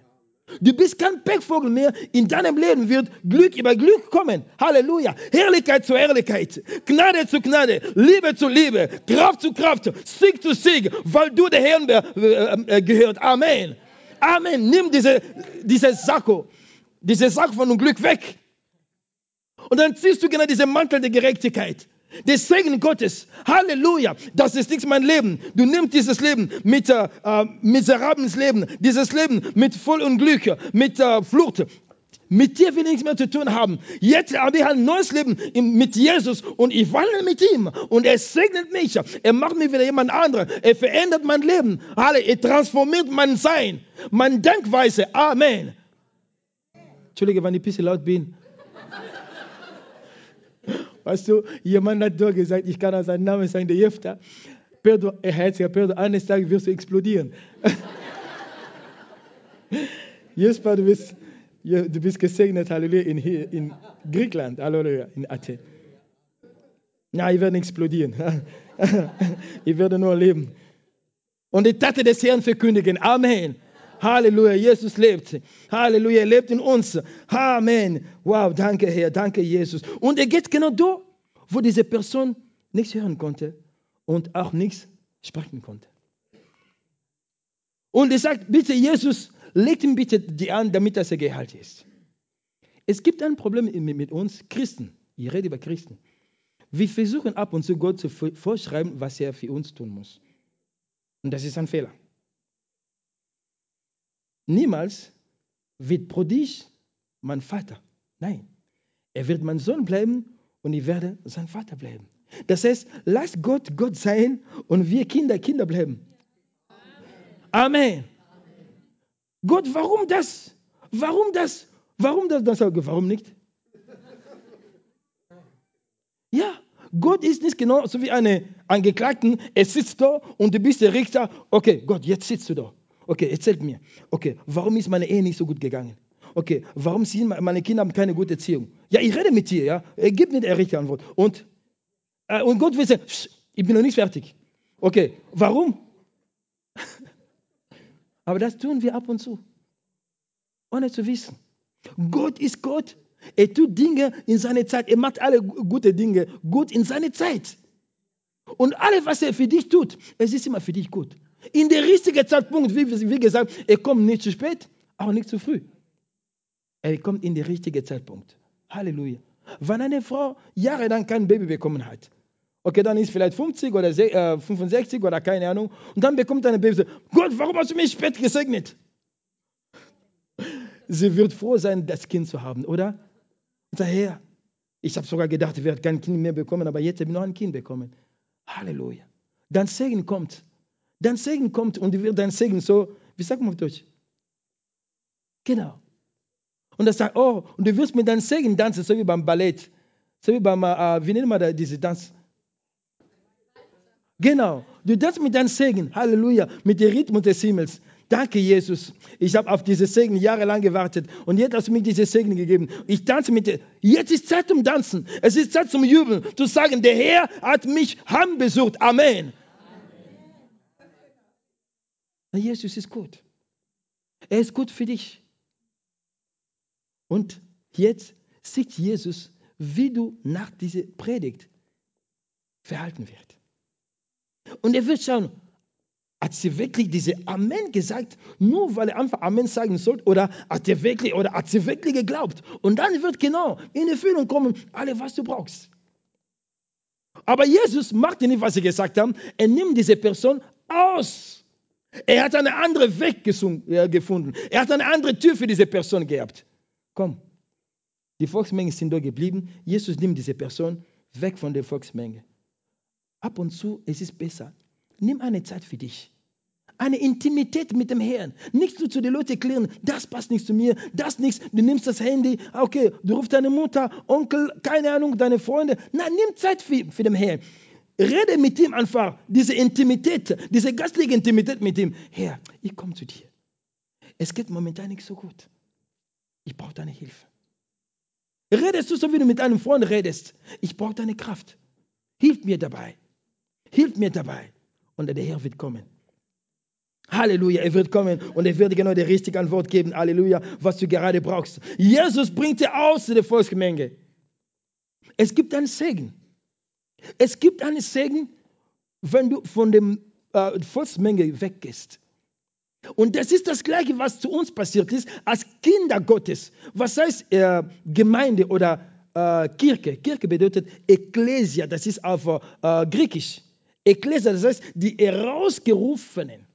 Speaker 2: Du bist kein Peckvogel mehr. In deinem Leben wird Glück über Glück kommen. Halleluja. Herrlichkeit zu Herrlichkeit. Gnade zu Gnade. Liebe zu Liebe. Kraft zu Kraft. Sieg zu Sieg. Weil du der Herr äh, äh, gehört. Amen. Amen. Nimm diese, diese Sakko. Diese Sack von dem Glück weg. Und dann ziehst du genau diese Mantel der Gerechtigkeit. Des Segen Gottes. Halleluja. Das ist nichts mein Leben. Du nimmst dieses Leben mit äh, miserables Leben, dieses Leben mit voll Unglück, mit äh, Flucht. Mit dir will ich nichts mehr zu tun haben. Jetzt habe ich ein neues Leben mit Jesus und ich wandle mit ihm und er segnet mich. Er macht mich wieder jemand anderes. Er verändert mein Leben. Er transformiert mein Sein, meine Denkweise. Amen. Entschuldige, wenn ich ein bisschen laut bin. Weißt du, jemand hat doch gesagt, ich kann auch seinen Namen sagen, der Jefta. Pedro, er herziger Pedro, eines Tages wirst du explodieren. Jesper, du bist, du bist gesegnet, Halleluja, in, in Griechenland, Halleluja, in Athen. Ja, ich werde explodieren. ich werde nur leben. Und die Tate des Herrn verkündigen. Amen. Halleluja, Jesus lebt. Halleluja, er lebt in uns. Amen. Wow, danke Herr, danke Jesus. Und er geht genau da, wo diese Person nichts hören konnte und auch nichts sprechen konnte. Und er sagt, bitte Jesus, legt ihm bitte die an, damit er geheilt ist. Es gibt ein Problem mit uns Christen. Ich rede über Christen. Wir versuchen ab und zu Gott zu vorschreiben, was er für uns tun muss. Und das ist ein Fehler. Niemals wird Prodig mein Vater. Nein, er wird mein Sohn bleiben und ich werde sein Vater bleiben. Das heißt, lass Gott Gott sein und wir Kinder Kinder bleiben. Amen. Gott, warum das? Warum das? Warum das? das warum nicht? Ja, Gott ist nicht genau so wie eine Angeklagten. Er sitzt da und du bist der Richter. Okay, Gott, jetzt sitzt du da. Okay, erzählt mir. Okay, warum ist meine Ehe nicht so gut gegangen? Okay, warum sind meine Kinder haben keine gute Erziehung? Ja, ich rede mit dir, ja. Er gibt mir die richtige Antwort. Und, äh, und Gott will sagen, ich bin noch nicht fertig. Okay, warum? Aber das tun wir ab und zu, ohne zu wissen. Gott ist Gott. Er tut Dinge in seiner Zeit. Er macht alle gute Dinge gut in seiner Zeit. Und alles, was er für dich tut, es ist immer für dich gut. In der richtigen Zeitpunkt, wie, gesagt, er kommt nicht zu spät, auch nicht zu früh. Er kommt in den richtigen Zeitpunkt. Halleluja. Wenn eine Frau jahrelang kein Baby bekommen hat, okay, dann ist vielleicht 50 oder 65 äh, oder keine Ahnung, und dann bekommt eine Baby, Gott, warum hast du mich spät gesegnet? Sie wird froh sein, das Kind zu haben, oder? Und sagt, Herr, ich habe sogar gedacht, ich werde kein Kind mehr bekommen, aber jetzt habe ich noch ein Kind bekommen. Halleluja. Dann Segen kommt. Dein Segen kommt und wird dein Segen so, wie sagt man auf Deutsch? Genau. Und er sagt, oh, und du wirst mit deinem Segen tanzen, so wie beim Ballett. So wie beim, äh, wie nennen wir diese Tanz? Genau. Du tanzt mit deinem Segen, Halleluja, mit dem Rhythmus des Himmels. Danke, Jesus. Ich habe auf diese Segen jahrelang gewartet und jetzt hast du mir diese Segen gegeben. Ich tanze mit dir. Jetzt ist Zeit zum Tanzen. Es ist Zeit zum Jubeln, zu sagen, der Herr hat mich heimbesucht. Amen. Jesus ist gut. Er ist gut für dich. Und jetzt sieht Jesus, wie du nach dieser Predigt verhalten wird. Und er wird schauen, hat sie wirklich diese Amen gesagt, nur weil er einfach Amen sagen sollte, oder hat er wirklich, oder hat sie wirklich geglaubt? Und dann wird genau in Erfüllung kommen, alles, was du brauchst. Aber Jesus macht nicht, was sie gesagt haben. Er nimmt diese Person aus. Er hat einen anderen Weg gefunden. Er hat eine andere Tür für diese Person gehabt. Komm, die Volksmenge sind da geblieben. Jesus nimmt diese Person weg von der Volksmenge. Ab und zu, es ist besser. Nimm eine Zeit für dich. eine Intimität mit dem Herrn. Nicht nur zu den Leuten erklären, das passt nicht zu mir, das nichts. Du nimmst das Handy, okay, du rufst deine Mutter, Onkel, keine Ahnung, deine Freunde. Nein, nimm Zeit für, für den Herrn. Rede mit ihm einfach, diese Intimität, diese gastliche Intimität mit ihm. Herr, ich komme zu dir. Es geht momentan nicht so gut. Ich brauche deine Hilfe. Redest du so, wie du mit einem Freund redest? Ich brauche deine Kraft. Hilf mir dabei. Hilf mir dabei. Und der Herr wird kommen. Halleluja, er wird kommen und er wird genau die richtige Antwort geben. Halleluja, was du gerade brauchst. Jesus bringt dir aus der Volksmenge. Es gibt einen Segen. Es gibt einen Segen, wenn du von der äh, Volksmenge weggehst. Und das ist das Gleiche, was zu uns passiert ist als Kinder Gottes. Was heißt äh, Gemeinde oder äh, Kirche? Kirche bedeutet Ekklesia, das ist auf äh, Griechisch. Ekklesia, das heißt die Herausgerufenen.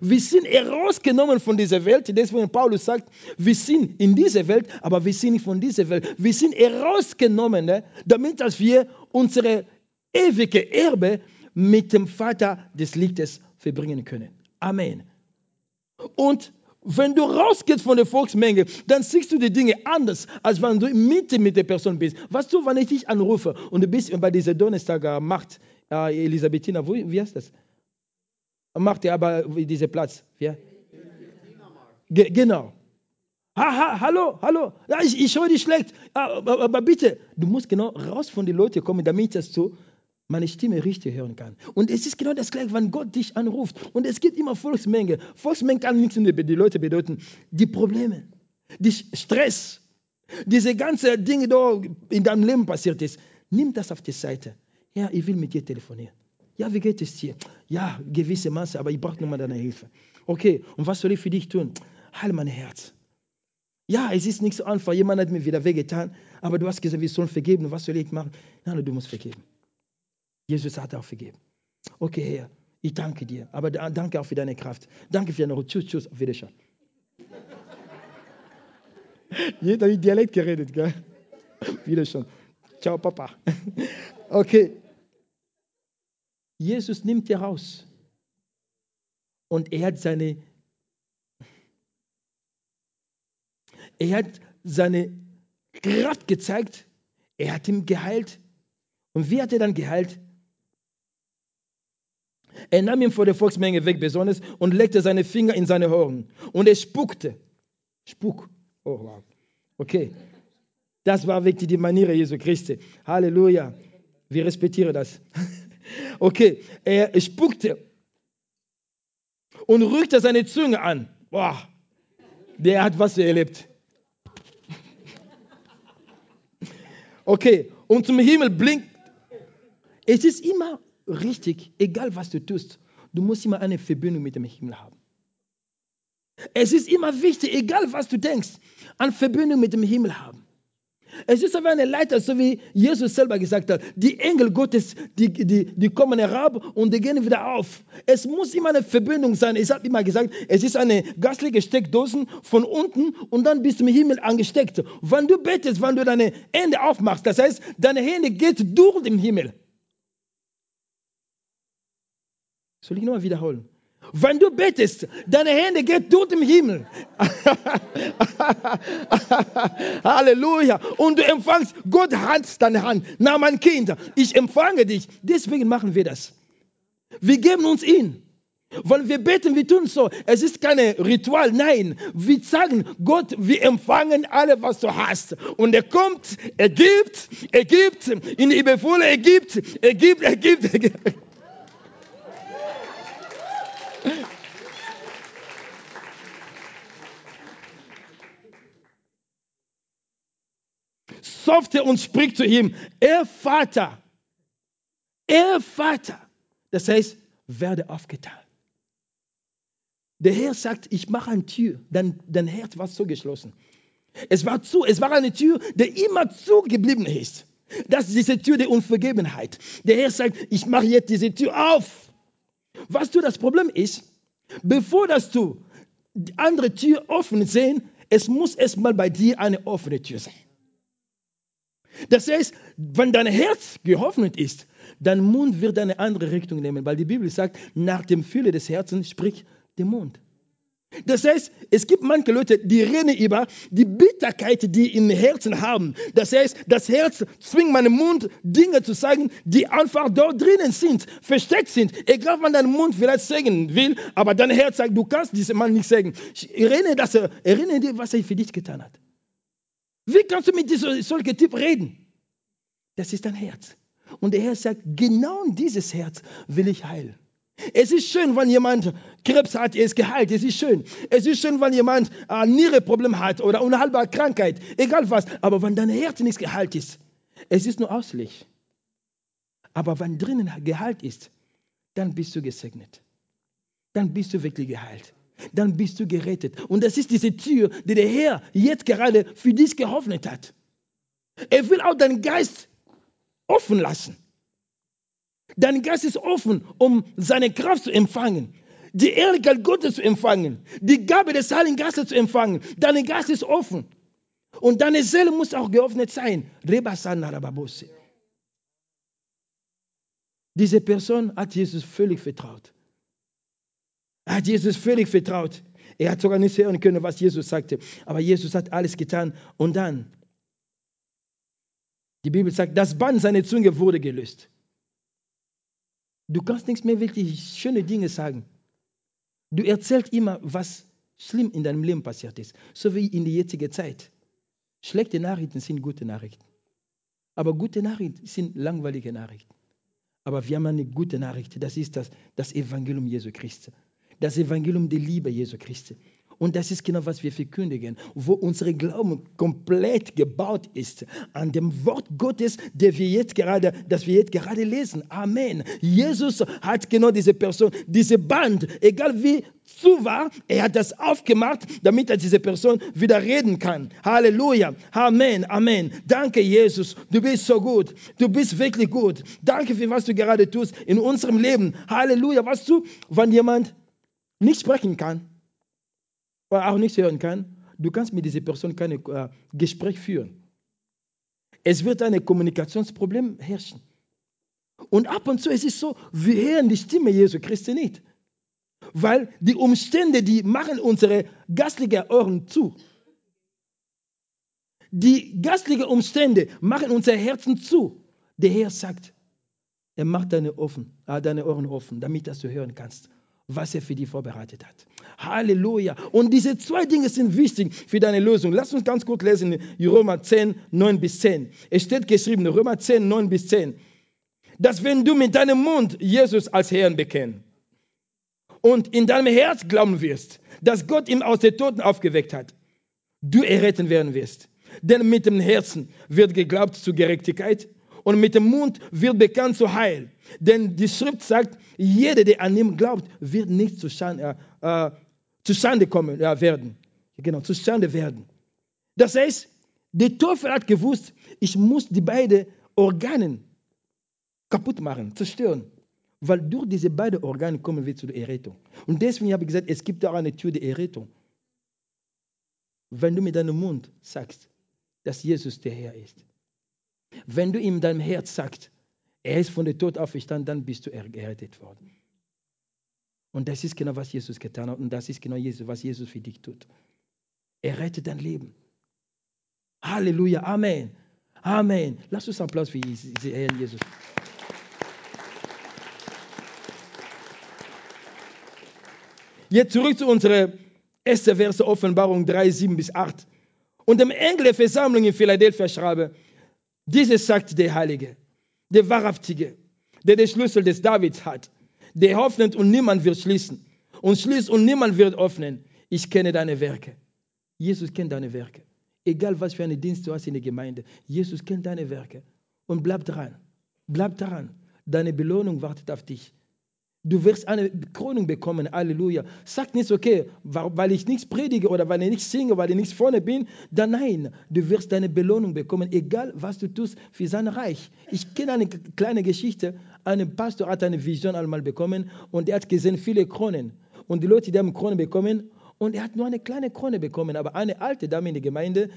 Speaker 2: Wir sind herausgenommen von dieser Welt. Deswegen Paulus sagt, wir sind in dieser Welt, aber wir sind nicht von dieser Welt. Wir sind herausgenommen, ne, damit dass wir unsere ewige Erbe mit dem Vater des Lichtes verbringen können. Amen. Und wenn du rausgehst von der Volksmenge, dann siehst du die Dinge anders, als wenn du in Mitte mit der Person bist. Was du, wenn ich dich anrufe und du bist bei dieser Donnerstag Macht, äh, Elisabethina, wo, wie heißt das? Macht ja aber diesen Platz. Ja? Ge genau. Ha, ha, hallo, hallo. Ja, ich, ich höre dich schlecht. Aber, aber, bitte, du musst genau raus von den Leuten kommen, damit das so meine Stimme richtig hören kann. Und es ist genau das Gleiche, wenn Gott dich anruft. Und es gibt immer Volksmenge. Volksmenge kann nichts über die Leute bedeuten. Die Probleme, die Stress, diese ganzen Dinge, die in deinem Leben passiert ist, nimm das auf die Seite. Ja, ich will mit dir telefonieren. Ja, wie geht es dir? Ja, gewisse Maße, aber ich brauche nochmal deine Hilfe. Okay, und was soll ich für dich tun? Heil mein Herz. Ja, es ist nicht so einfach. Jemand hat mir wieder wehgetan, aber du hast gesagt, wir sollen vergeben. Was soll ich machen? Nein, du musst vergeben. Jesus hat auch vergeben. Okay, Herr, ich danke dir. Aber danke auch für deine Kraft. Danke für deine Ruhe. Tschüss, tschüss. Auf Wiedersehen. Jeder hat Dialekt geredet, gell? Wiedersehen. Ciao, Papa. Okay. Jesus nimmt dir raus. Und er hat seine, er hat seine Kraft gezeigt. Er hat ihn geheilt. Und wie hat er dann geheilt? Er nahm ihn vor der Volksmenge weg, besonders, und legte seine Finger in seine Ohren. Und er spuckte. Spuck. Oh, wow. Okay. Das war wirklich die Maniere Jesu Christi. Halleluja. Wir respektieren das. Okay. Er spuckte und rückte seine Zunge an. Boah. Der hat was erlebt. Okay. Und zum Himmel blinkt. Es ist immer richtig, egal was du tust, du musst immer eine Verbindung mit dem Himmel haben. Es ist immer wichtig, egal was du denkst, eine Verbindung mit dem Himmel haben. Es ist aber eine Leiter, so wie Jesus selber gesagt hat. Die Engel Gottes, die, die, die kommen herab und die gehen wieder auf. Es muss immer eine Verbindung sein. Ich habe immer gesagt, es ist eine gastliche Steckdose von unten und dann bis zum Himmel angesteckt. Wenn du betest, wenn du deine Hände aufmachst, das heißt, deine Hände geht durch den Himmel. Soll ich nochmal wiederholen? Wenn du betest, deine Hände gehen durch den Himmel. Halleluja. Und du empfangst, Gott hat deine Hand. Na, mein Kind, ich empfange dich. Deswegen machen wir das. Wir geben uns ihn. Weil wir beten, wir tun so. Es ist kein Ritual, nein. Wir sagen, Gott, wir empfangen alle, was du hast. Und er kommt, er gibt, er gibt, in die Überfülle, er gibt, er gibt, er gibt. Er gibt. Softe und spricht zu ihm, er Vater, er Vater. Das heißt, werde aufgetan. Der Herr sagt, ich mache eine Tür, dein, dein Herz war so geschlossen. Es war zu, es war eine Tür, die immer zugeblieben ist. Das ist diese Tür der Unvergebenheit. Der Herr sagt, ich mache jetzt diese Tür auf. Was du das Problem ist, bevor dass du die andere Tür offen sehen, es muss erstmal bei dir eine offene Tür sein. Das heißt, wenn dein Herz geöffnet ist, dein Mund wird eine andere Richtung nehmen, weil die Bibel sagt, nach dem Fülle des Herzens spricht der Mund. Das heißt, es gibt manche Leute, die reden über die Bitterkeit, die im Herzen haben. Das heißt, das Herz zwingt meinen Mund, Dinge zu sagen, die einfach dort drinnen sind, versteckt sind. Egal, wann dein Mund vielleicht sagen will, aber dein Herz sagt, du kannst diesem Mann nicht sagen. Erinnere, dass er, erinnere dir, was er für dich getan hat. Wie kannst du mit solchen Typ reden? Das ist dein Herz. Und der Herr sagt, genau dieses Herz will ich heilen. Es ist schön, wenn jemand Krebs hat, er ist geheilt. Es ist schön. Es ist schön, wenn jemand ein Nierenproblem hat oder unheilbare Krankheit, egal was. Aber wenn dein Herz nicht geheilt ist, es ist nur auslich. Aber wenn drinnen geheilt ist, dann bist du gesegnet. Dann bist du wirklich geheilt. Dann bist du gerettet. Und das ist diese Tür, die der Herr jetzt gerade für dich geöffnet hat. Er will auch deinen Geist offen lassen. Dein Geist ist offen, um seine Kraft zu empfangen, die Ehrlichkeit Gottes zu empfangen, die Gabe des Heiligen Geistes zu empfangen. Dein Geist ist offen. Und deine Seele muss auch geöffnet sein. Diese Person hat Jesus völlig vertraut. Er hat Jesus völlig vertraut. Er hat sogar nicht hören können, was Jesus sagte. Aber Jesus hat alles getan. Und dann, die Bibel sagt, das Band seiner Zunge wurde gelöst. Du kannst nichts mehr wirklich schöne Dinge sagen. Du erzählst immer, was schlimm in deinem Leben passiert ist, so wie in der jetzigen Zeit. Schlechte Nachrichten sind gute Nachrichten. Aber gute Nachrichten sind langweilige Nachrichten. Aber wir haben eine gute Nachricht. Das ist das, das Evangelium Jesu Christi. Das Evangelium der Liebe Jesu Christi. Und das ist genau, was wir verkündigen, wo unser Glauben komplett gebaut ist an dem Wort Gottes, der wir jetzt gerade, das wir jetzt gerade lesen. Amen. Jesus hat genau diese Person, diese Band, egal wie zu war, er hat das aufgemacht, damit er diese Person wieder reden kann. Halleluja. Amen. Amen. Danke, Jesus. Du bist so gut. Du bist wirklich gut. Danke für was du gerade tust in unserem Leben. Halleluja. Was du, wenn jemand nicht sprechen kann, oder auch nicht hören kann, du kannst mit dieser Person kein äh, Gespräch führen. Es wird ein Kommunikationsproblem herrschen. Und ab und zu ist es so, wir hören die Stimme Jesu Christi nicht. Weil die Umstände, die machen unsere geistlichen Ohren zu. Die geistlichen Umstände machen unsere Herzen zu. Der Herr sagt, er macht deine, offen, äh, deine Ohren offen, damit du hören kannst was er für dich vorbereitet hat. Halleluja. Und diese zwei Dinge sind wichtig für deine Lösung. Lass uns ganz kurz lesen, Römer 10, 9 bis 10. Es steht geschrieben, Römer 10, 9 bis 10, dass wenn du mit deinem Mund Jesus als Herrn bekennst und in deinem Herz glauben wirst, dass Gott ihn aus den Toten aufgeweckt hat, du erretten werden wirst. Denn mit dem Herzen wird geglaubt zur Gerechtigkeit und mit dem Mund wird bekannt zu Heil. Denn die Schrift sagt, jeder, der an ihm glaubt, wird nicht zustande, äh, zustande kommen ja, werden. Genau, zustande werden. Das heißt, der Teufel hat gewusst, ich muss die beiden Organe kaputt machen, zerstören. Weil durch diese beiden Organe kommen wir zu der Errettung. Und deswegen habe ich gesagt, es gibt auch eine Tür der Errettung. Wenn du mit deinem Mund sagst, dass Jesus der Herr ist, wenn du in deinem Herz sagst, er ist von der Tod auferstanden, dann bist du errettet worden. Und das ist genau, was Jesus getan hat. Und das ist genau, was Jesus für dich tut. Er rettet dein Leben. Halleluja. Amen. Amen. Lass uns Applaus für Herrn Jesus. Jetzt zurück zu unserer ersten Verse Offenbarung 3, 7 bis 8. Und dem Engel der Versammlung in Philadelphia schreibe, dieses sagt der Heilige, der Wahrhaftige, der den Schlüssel des Davids hat, der öffnet und niemand wird schließen und schließt und niemand wird öffnen. Ich kenne deine Werke. Jesus kennt deine Werke. Egal was für einen Dienst du hast in der Gemeinde, Jesus kennt deine Werke. Und bleib dran. Bleib daran. Deine Belohnung wartet auf dich. Du wirst eine Krönung bekommen. Halleluja. Sag nicht, okay, weil ich nichts predige oder weil ich nichts singe, weil ich nichts vorne bin. Dann nein, du wirst deine Belohnung bekommen, egal was du tust für sein Reich. Ich kenne eine kleine Geschichte. Ein Pastor hat eine Vision einmal bekommen und er hat gesehen viele Kronen. Und die Leute, die haben Kronen bekommen und er hat nur eine kleine Krone bekommen. Aber eine alte Dame in der Gemeinde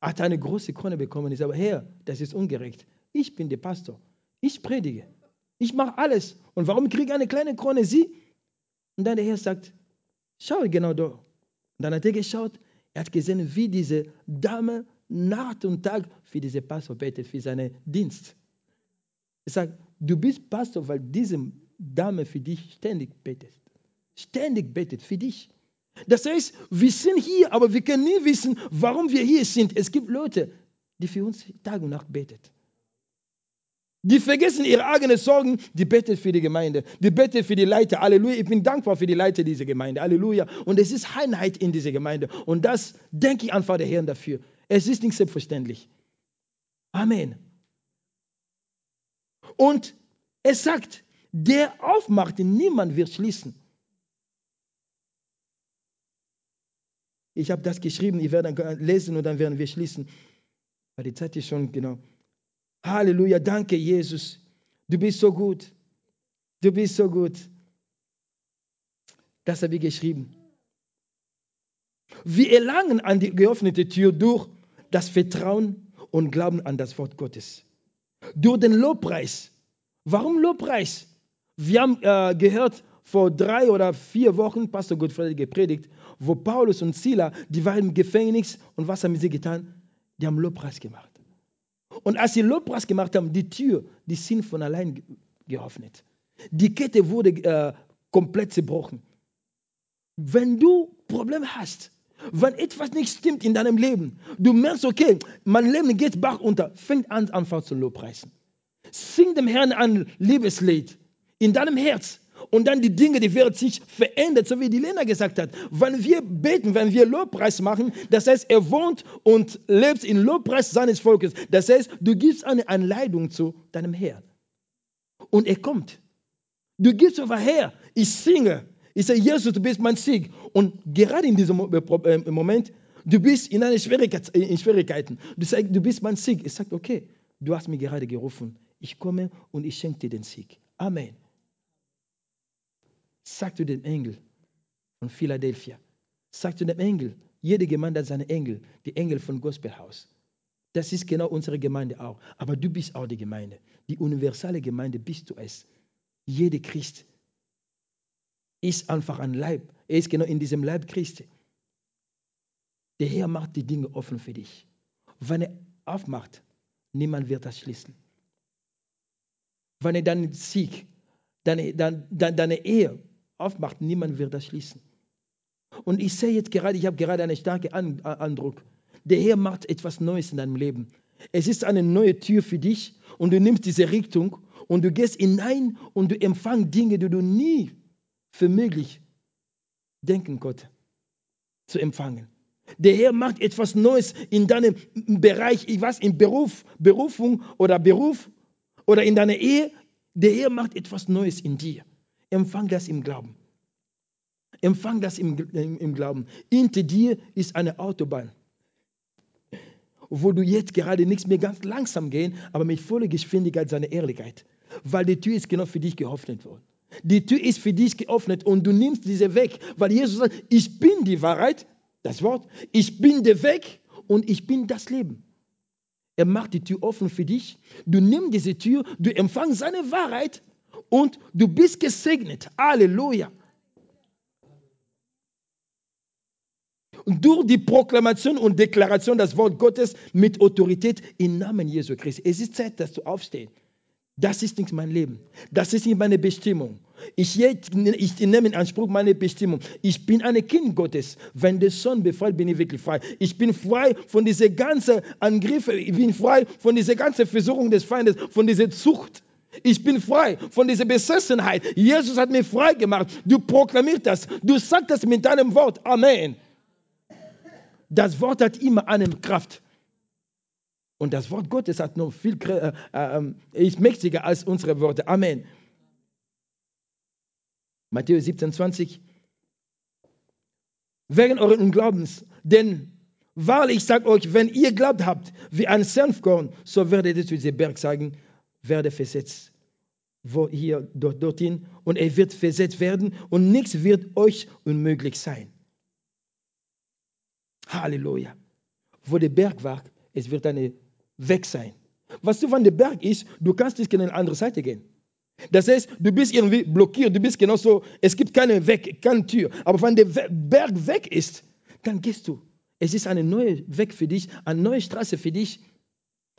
Speaker 2: hat eine große Krone bekommen. Ich sage, Herr, das ist ungerecht. Ich bin der Pastor. Ich predige. Ich mache alles. Und warum kriege ich eine kleine Krone? Sie? Und dann der Herr sagt, schau genau da. Und dann hat er geschaut, er hat gesehen, wie diese Dame Nacht und Tag für diese Pastor betet, für seinen Dienst. Er sagt, du bist Pastor, weil diese Dame für dich ständig betet. Ständig betet für dich. Das heißt, wir sind hier, aber wir können nie wissen, warum wir hier sind. Es gibt Leute, die für uns Tag und Nacht beten. Die vergessen ihre eigenen Sorgen, die betet für die Gemeinde, die betet für die Leiter. Halleluja. Ich bin dankbar für die Leiter dieser Gemeinde. Halleluja. Und es ist Einheit in dieser Gemeinde. Und das denke ich einfach der Herrn dafür. Es ist nicht selbstverständlich. Amen. Und es sagt, der aufmacht, niemand wird schließen. Ich habe das geschrieben, ich werde lesen und dann werden wir schließen. Weil die Zeit ist schon genau. Halleluja, danke Jesus. Du bist so gut. Du bist so gut. Das habe ich geschrieben. Wir erlangen an die geöffnete Tür durch das Vertrauen und Glauben an das Wort Gottes. Durch den Lobpreis. Warum Lobpreis? Wir haben äh, gehört vor drei oder vier Wochen, Pastor Gottfried gepredigt, wo Paulus und Sila, die waren im Gefängnis und was haben sie getan? Die haben Lobpreis gemacht. Und als sie Lobpreis gemacht haben, die Tür, die sind von allein geöffnet. Die Kette wurde äh, komplett zerbrochen. Wenn du Probleme hast, wenn etwas nicht stimmt in deinem Leben, du merkst, okay, mein Leben geht bach unter, fängt an, einfach zu Lobpreisen. Sing dem Herrn ein Liebeslied in deinem Herz. Und dann die Dinge, die werden sich verändert, so wie die Lena gesagt hat. Wenn wir beten, wenn wir Lobpreis machen, das heißt, er wohnt und lebt in Lobpreis seines Volkes. Das heißt, du gibst eine Anleitung zu deinem Herrn. Und er kommt. Du gibst over her. Ich singe. Ich sage, Jesus, du bist mein Sieg. Und gerade in diesem äh, äh, Moment, du bist in, eine Schwierigkeit, in Schwierigkeiten. Du sagst, du bist mein Sieg. Ich sage, okay, du hast mich gerade gerufen. Ich komme und ich schenke dir den Sieg. Amen. Sag zu dem Engel von Philadelphia. Sag zu dem Engel. Jede Gemeinde hat seine Engel. Die Engel von Gospelhaus. Das ist genau unsere Gemeinde auch. Aber du bist auch die Gemeinde. Die universale Gemeinde bist du es. Jeder Christ ist einfach ein Leib. Er ist genau in diesem Leib Christi. Der Herr macht die Dinge offen für dich. Wenn er aufmacht, niemand wird das schließen. Wenn er deinen Sieg, deine, deine, deine Ehe aufmacht, niemand wird das schließen. Und ich sehe jetzt gerade, ich habe gerade einen starken Eindruck. Der Herr macht etwas Neues in deinem Leben. Es ist eine neue Tür für dich und du nimmst diese Richtung und du gehst hinein und du empfangst Dinge, die du nie für möglich denken konntest zu empfangen. Der Herr macht etwas Neues in deinem Bereich, ich weiß, in Beruf, Berufung oder Beruf oder in deiner Ehe. Der Herr macht etwas Neues in dir. Empfang das im Glauben. Empfang das im, im, im Glauben. Hinter dir ist eine Autobahn, wo du jetzt gerade nichts mehr ganz langsam gehen, aber mit voller Geschwindigkeit seine Ehrlichkeit. Weil die Tür ist genau für dich geöffnet worden. Die Tür ist für dich geöffnet und du nimmst diese weg, weil Jesus sagt, ich bin die Wahrheit, das Wort, ich bin der Weg und ich bin das Leben. Er macht die Tür offen für dich. Du nimmst diese Tür, du empfangst seine Wahrheit und du bist gesegnet. Halleluja. Und durch die Proklamation und Deklaration des Wort Gottes mit Autorität im Namen Jesu Christi. Es ist Zeit, dass du aufstehst. Das ist nicht mein Leben. Das ist nicht meine Bestimmung. Ich, ich, nehme in Anspruch meine Bestimmung. Ich bin ein Kind Gottes. Wenn der Sohn befreit, bin ich wirklich frei. Ich bin frei von diesen ganzen Angriffen. Ich bin frei von dieser ganzen Versuchung des Feindes, von dieser Zucht. Ich bin frei von dieser Besessenheit. Jesus hat mich frei gemacht. Du proklamierst das. Du sagst das mit deinem Wort. Amen. Das Wort hat immer eine Kraft. Und das Wort Gottes hat noch viel, äh, äh, ist mächtiger als unsere Worte. Amen. Matthäus 17, 20. Wegen euren Unglaubens. Denn wahrlich, ich sage euch, wenn ihr glaubt habt wie ein Senfkorn, so werdet ihr zu diesem Berg sagen, werde versetzt wo hier dort, dorthin und er wird versetzt werden und nichts wird euch unmöglich sein. Halleluja. Wo der Berg war, es wird eine Weg sein. Was du von der Berg ist, du kannst nicht in eine andere Seite gehen. Das heißt, du bist irgendwie blockiert, du bist genauso, es gibt keine Weg, keine Tür. Aber wenn der Berg weg ist, dann gehst du. Es ist eine neue Weg für dich, eine neue Straße für dich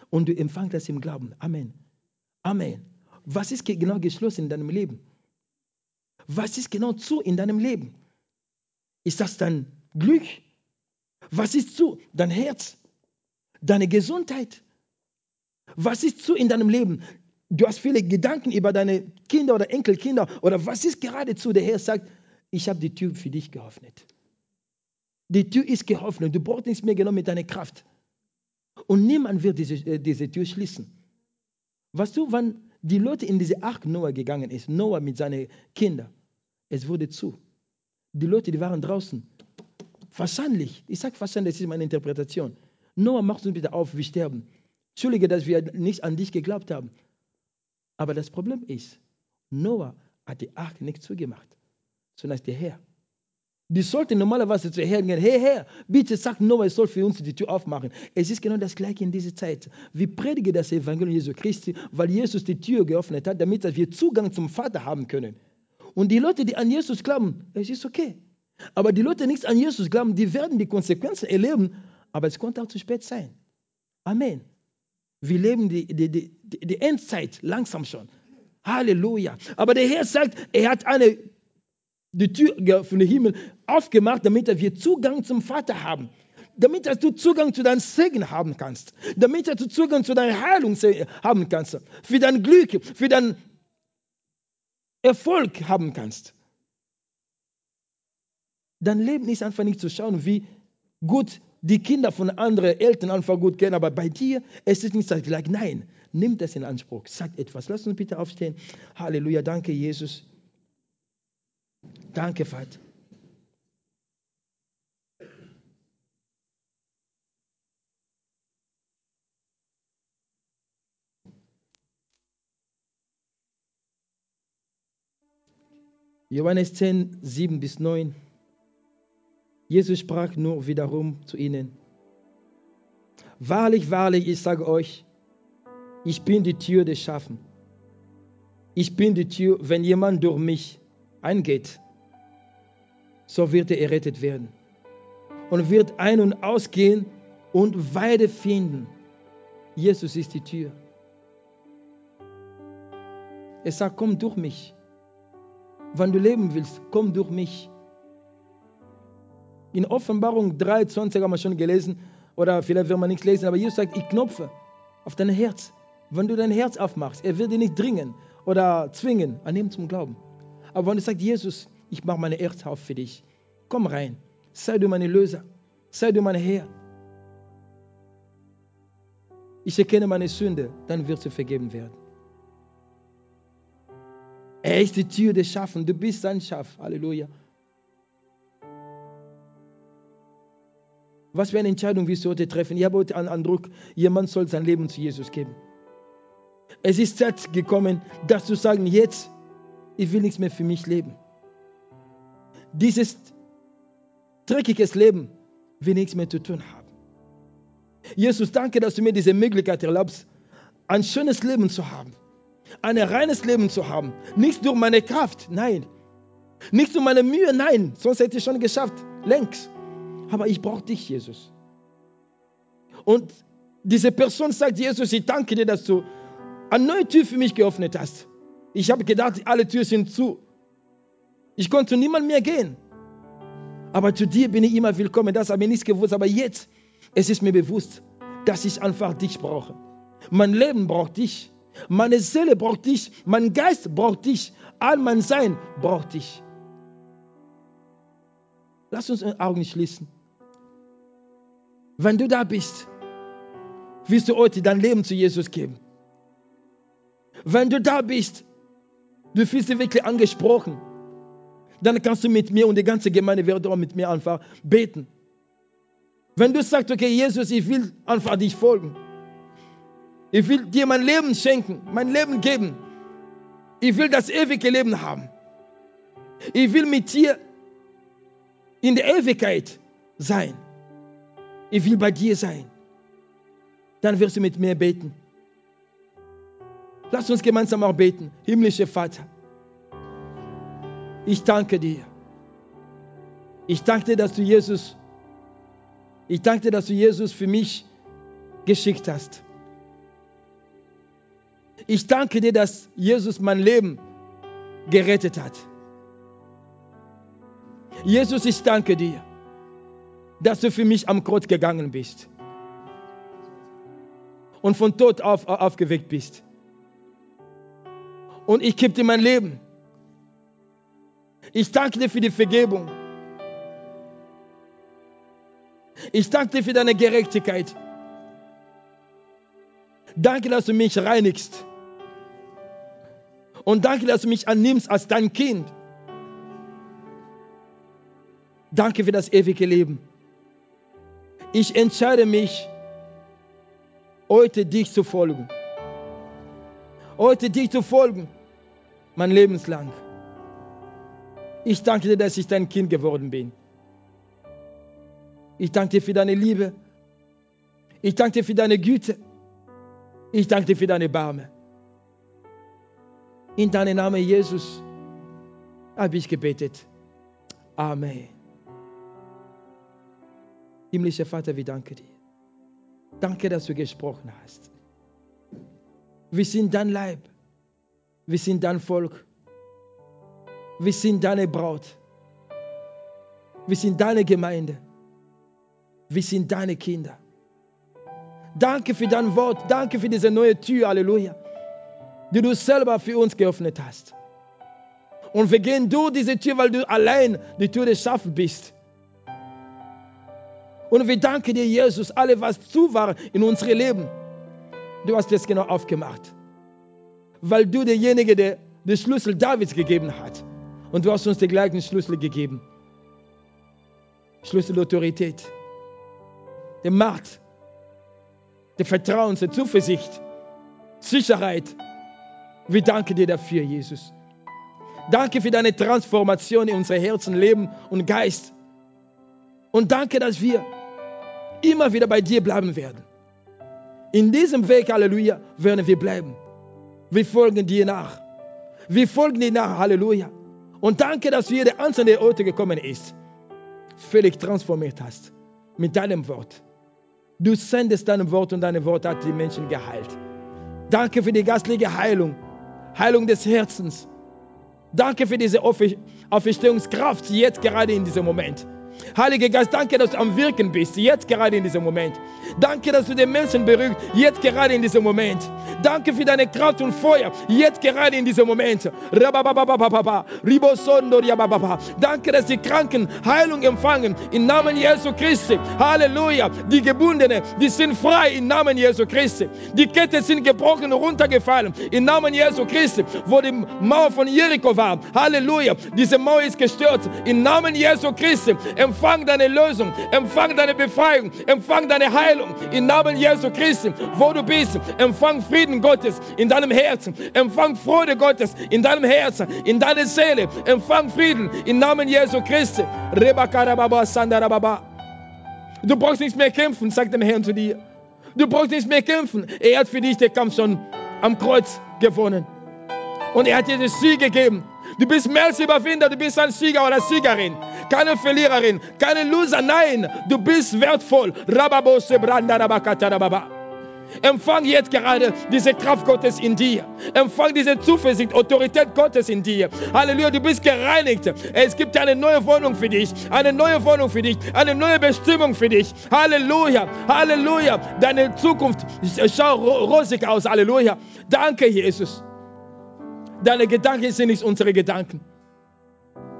Speaker 2: und du empfangst das im Glauben. Amen. Amen. Was ist genau geschlossen in deinem Leben? Was ist genau zu in deinem Leben? Ist das dein Glück? Was ist zu? Dein Herz? Deine Gesundheit? Was ist zu in deinem Leben? Du hast viele Gedanken über deine Kinder oder Enkelkinder oder was ist geradezu? Der Herr sagt, ich habe die Tür für dich geöffnet. Die Tür ist geöffnet. Du brauchst nichts mehr genommen mit deiner Kraft. Und niemand wird diese, äh, diese Tür schließen. Weißt du, wann die Leute in diese Ark Noah gegangen ist, Noah mit seinen Kindern, es wurde zu. Die Leute, die waren draußen. Wahrscheinlich, ich sage wahrscheinlich, das ist meine Interpretation. Noah, mach uns bitte auf, wir sterben. Entschuldige, dass wir nicht an dich geglaubt haben. Aber das Problem ist, Noah hat die Ark nicht zugemacht, sondern der Herr. Die sollten normalerweise zu Herrn gehen. Hey Herr, bitte sag Noah, es soll für uns die Tür aufmachen. Es ist genau das Gleiche in dieser Zeit. Wir predigen das Evangelium Jesu Christi, weil Jesus die Tür geöffnet hat, damit wir Zugang zum Vater haben können. Und die Leute, die an Jesus glauben, es ist okay. Aber die Leute, die nicht an Jesus glauben, die werden die Konsequenzen erleben, aber es konnte auch zu spät sein. Amen. Wir leben die, die, die, die Endzeit langsam schon. Halleluja. Aber der Herr sagt, er hat eine, die Tür von dem Himmel aufgemacht, damit wir Zugang zum Vater haben. Damit du Zugang zu deinem Segen haben kannst. Damit du Zugang zu deiner Heilung haben kannst. Für dein Glück, für dein Erfolg haben kannst. Dein Leben ist einfach nicht zu schauen, wie gut die Kinder von anderen Eltern einfach gut kennen, aber bei dir es ist nicht gleich. Nein, nimm das in Anspruch. Sag etwas. Lass uns bitte aufstehen. Halleluja. Danke, Jesus. Danke, Vater. Johannes 10, 7 bis 9. Jesus sprach nur wiederum zu ihnen. Wahrlich, wahrlich, ich sage euch, ich bin die Tür des Schaffen. Ich bin die Tür, wenn jemand durch mich eingeht, so wird er errettet werden und wird ein- und ausgehen und Weide finden. Jesus ist die Tür. Er sagt, komm durch mich. Wenn du leben willst, komm durch mich. In Offenbarung 23 haben wir schon gelesen, oder vielleicht wird man nichts lesen, aber Jesus sagt, ich knopfe auf dein Herz. Wenn du dein Herz aufmachst, er wird dich nicht dringen oder zwingen, an ihm zum Glauben. Aber wenn du sagst, Jesus, ich mache meine Herz auf für dich, komm rein, sei du meine Löser, sei du mein Herr. Ich erkenne meine Sünde, dann wird sie vergeben werden. Er ist die Tür des Schaffen. Du bist sein Schaff. Halleluja. Was für eine Entscheidung wirst du heute treffen? Ich habe heute einen Eindruck, jemand soll sein Leben zu Jesus geben. Es ist Zeit gekommen, dass du sagen, jetzt, ich will nichts mehr für mich leben. Dieses dreckiges Leben will nichts mehr zu tun haben. Jesus, danke, dass du mir diese Möglichkeit erlaubst, ein schönes Leben zu haben ein reines Leben zu haben. Nicht durch meine Kraft, nein. Nicht durch meine Mühe, nein. Sonst hätte ich schon geschafft, längst. Aber ich brauche dich, Jesus. Und diese Person sagt, Jesus, ich danke dir, dass du eine neue Tür für mich geöffnet hast. Ich habe gedacht, alle Türen sind zu. Ich konnte niemand mehr gehen. Aber zu dir bin ich immer willkommen. Das habe ich nicht gewusst. Aber jetzt, es ist mir bewusst, dass ich einfach dich brauche. Mein Leben braucht dich. Meine Seele braucht dich, mein Geist braucht dich, all mein Sein braucht dich. Lass uns die Augen schließen. Wenn du da bist, willst du heute dein Leben zu Jesus geben. Wenn du da bist, du fühlst dich wirklich angesprochen, dann kannst du mit mir und die ganze Gemeinde wird auch mit mir einfach beten. Wenn du sagst, okay, Jesus, ich will einfach dich folgen. Ich will dir mein Leben schenken, mein Leben geben. Ich will das ewige Leben haben. Ich will mit dir in der Ewigkeit sein. Ich will bei dir sein. Dann wirst du mit mir beten. Lass uns gemeinsam auch beten. Himmlischer Vater, ich danke dir. Ich danke dir, dass du Jesus, ich danke dir, dass du Jesus für mich geschickt hast. Ich danke dir, dass Jesus mein Leben gerettet hat. Jesus, ich danke dir, dass du für mich am Kreuz gegangen bist und von Tod auf, aufgeweckt bist. Und ich gebe dir mein Leben. Ich danke dir für die Vergebung. Ich danke dir für deine Gerechtigkeit. Danke, dass du mich reinigst. Und danke, dass du mich annimmst als dein Kind. Danke für das ewige Leben. Ich entscheide mich, heute dich zu folgen. Heute dich zu folgen, mein Lebenslang. Ich danke dir, dass ich dein Kind geworden bin. Ich danke dir für deine Liebe. Ich danke dir für deine Güte. Ich danke dir für deine Barme. In deinem Namen Jesus habe ich gebetet. Amen. Himmlischer Vater, wir danken dir. Danke, dass du gesprochen hast. Wir sind dein Leib. Wir sind dein Volk. Wir sind deine Braut. Wir sind deine Gemeinde. Wir sind deine Kinder. Danke für dein Wort. Danke für diese neue Tür. Halleluja die du selber für uns geöffnet hast. Und wir gehen durch diese Tür, weil du allein die Tür des Schaffens bist. Und wir danken dir, Jesus, alles, was zu war in unserem Leben. Du hast es genau aufgemacht. Weil du derjenige, der den Schlüssel Davids gegeben hat. Und du hast uns den gleichen Schlüssel gegeben. Schlüssel Autorität. Der Macht. Der Vertrauen, der Zuversicht. Sicherheit. Wir danken dir dafür, Jesus. Danke für deine Transformation in unser Herzen, Leben und Geist. Und danke, dass wir immer wieder bei dir bleiben werden. In diesem Weg, Halleluja, werden wir bleiben. Wir folgen dir nach. Wir folgen dir nach, Halleluja. Und danke, dass du jede einzelne heute gekommen ist, völlig transformiert hast mit deinem Wort. Du sendest dein Wort und dein Wort hat die Menschen geheilt. Danke für die geistliche Heilung Heilung des Herzens. Danke für diese Auferstehungskraft jetzt gerade in diesem Moment. Heiliger Geist, danke, dass du am Wirken bist, jetzt gerade in diesem Moment. Danke, dass du den Menschen berührst, jetzt gerade in diesem Moment. Danke für deine Kraft und Feuer, jetzt gerade in diesem Moment. Danke, dass die Kranken Heilung empfangen, im Namen Jesu Christi. Halleluja. Die Gebundenen, die sind frei, im Namen Jesu Christi. Die Ketten sind gebrochen und runtergefallen, im Namen Jesu Christi. Wo die Mauer von Jericho war, Halleluja. Diese Mauer ist gestürzt, im Namen Jesu Christi. Empfang deine Lösung, empfang deine Befreiung, empfang deine Heilung im Namen Jesu Christi, wo du bist. Empfang Frieden Gottes in deinem Herzen, empfang Freude Gottes in deinem Herzen, in deiner Seele. Empfang Frieden im Namen Jesu Christi. Du brauchst nicht mehr kämpfen, sagt dem Herrn zu dir. Du brauchst nicht mehr kämpfen. Er hat für dich den Kampf schon am Kreuz gewonnen. Und er hat dir den Sieg gegeben. Du bist mehr als Überwinder, du bist ein Sieger oder Siegerin keine Verliererin, keine Loser. Nein, du bist wertvoll. Empfang jetzt gerade diese Kraft Gottes in dir. Empfang diese Zuversicht, Autorität Gottes in dir. Halleluja, du bist gereinigt. Es gibt eine neue Wohnung für dich, eine neue Wohnung für dich, eine neue Bestimmung für dich. Halleluja, Halleluja. Deine Zukunft schaut rosig aus. Halleluja. Danke, Jesus. Deine Gedanken sind nicht unsere Gedanken.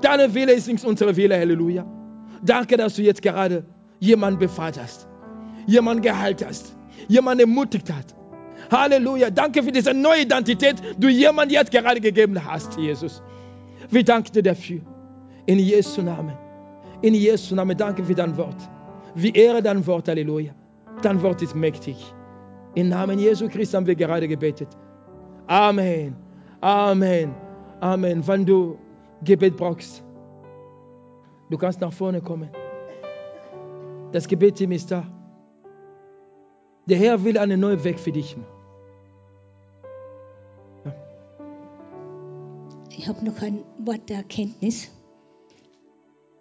Speaker 2: Deine Wille ist nicht unsere Wille, Halleluja. Danke, dass du jetzt gerade jemanden befreit hast, jemanden geheilt hast, jemanden ermutigt hast. Halleluja. Danke für diese neue Identität, die du jemand jetzt gerade gegeben hast, Jesus. Wir danken dir dafür. In Jesu Namen. In Jesu Namen. Danke für dein Wort. Wir ehren dein Wort. Halleluja. Dein Wort ist mächtig. Im Namen Jesu Christi haben wir gerade gebetet. Amen. Amen. Amen. Wenn du Gebet brauchst, du kannst nach vorne kommen. Das Gebetteam ist da. Der Herr will einen neuen Weg für dich machen.
Speaker 3: Ich habe noch ein Wort der Erkenntnis.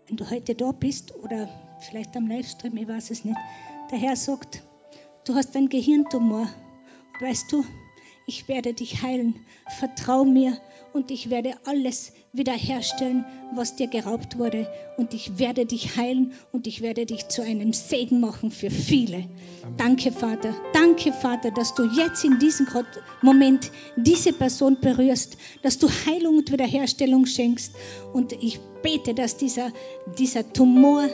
Speaker 3: Wenn du heute da bist oder vielleicht am Livestream, ich weiß es nicht, der Herr sagt, du hast einen Gehirntumor. Weißt du, ich werde dich heilen. Vertrau mir und ich werde alles wiederherstellen, was dir geraubt wurde. Und ich werde dich heilen und ich werde dich zu einem Segen machen für viele. Amen. Danke, Vater. Danke, Vater, dass du jetzt in diesem Moment diese Person berührst, dass du Heilung und Wiederherstellung schenkst. Und ich bete, dass dieser, dieser Tumor,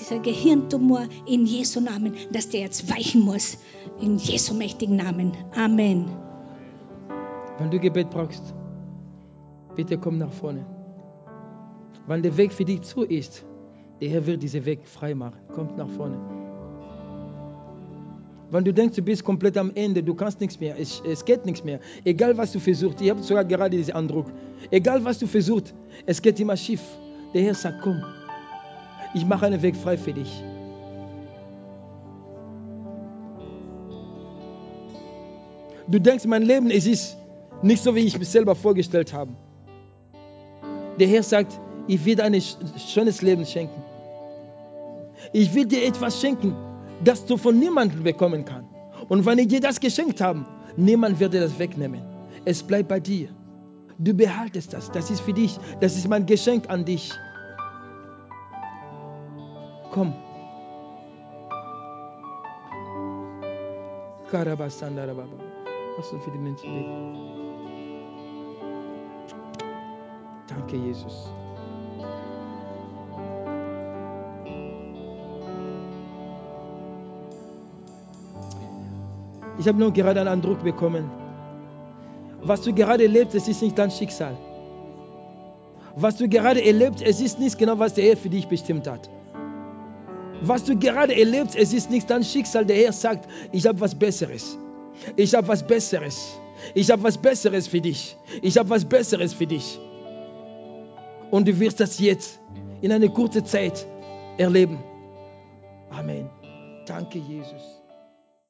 Speaker 3: dieser Gehirntumor in Jesu Namen, dass der jetzt weichen muss. In Jesu mächtigen Namen. Amen.
Speaker 2: Wenn du Gebet brauchst, bitte komm nach vorne. Wenn der Weg für dich zu ist, der Herr wird diesen Weg frei machen. Kommt nach vorne. Wenn du denkst, du bist komplett am Ende, du kannst nichts mehr, es, es geht nichts mehr. Egal was du versuchst, ich habe sogar gerade diesen Eindruck. Egal was du versuchst, es geht immer schief. Der Herr sagt, komm, ich mache einen Weg frei für dich. Du denkst, mein Leben, es ist nicht so, wie ich mich selber vorgestellt habe. Der Herr sagt, ich will dir ein schönes Leben schenken. Ich will dir etwas schenken, das du von niemandem bekommen kannst. Und wenn ich dir das geschenkt habe, niemand wird dir das wegnehmen. Es bleibt bei dir. Du behaltest das. Das ist für dich. Das ist mein Geschenk an dich. Komm. Was du für die Menschen beten? Danke, Jesus. Ich habe nur gerade einen Eindruck bekommen. Was du gerade erlebst, es ist nicht dein Schicksal. Was du gerade erlebst, es ist nicht genau, was der Herr für dich bestimmt hat. Was du gerade erlebst, es ist nicht dein Schicksal. Der Herr sagt, ich habe was Besseres. Ich habe was Besseres. Ich habe was Besseres für dich. Ich habe was Besseres für dich. Und du wirst das jetzt in einer kurzen Zeit erleben. Amen. Danke, Jesus.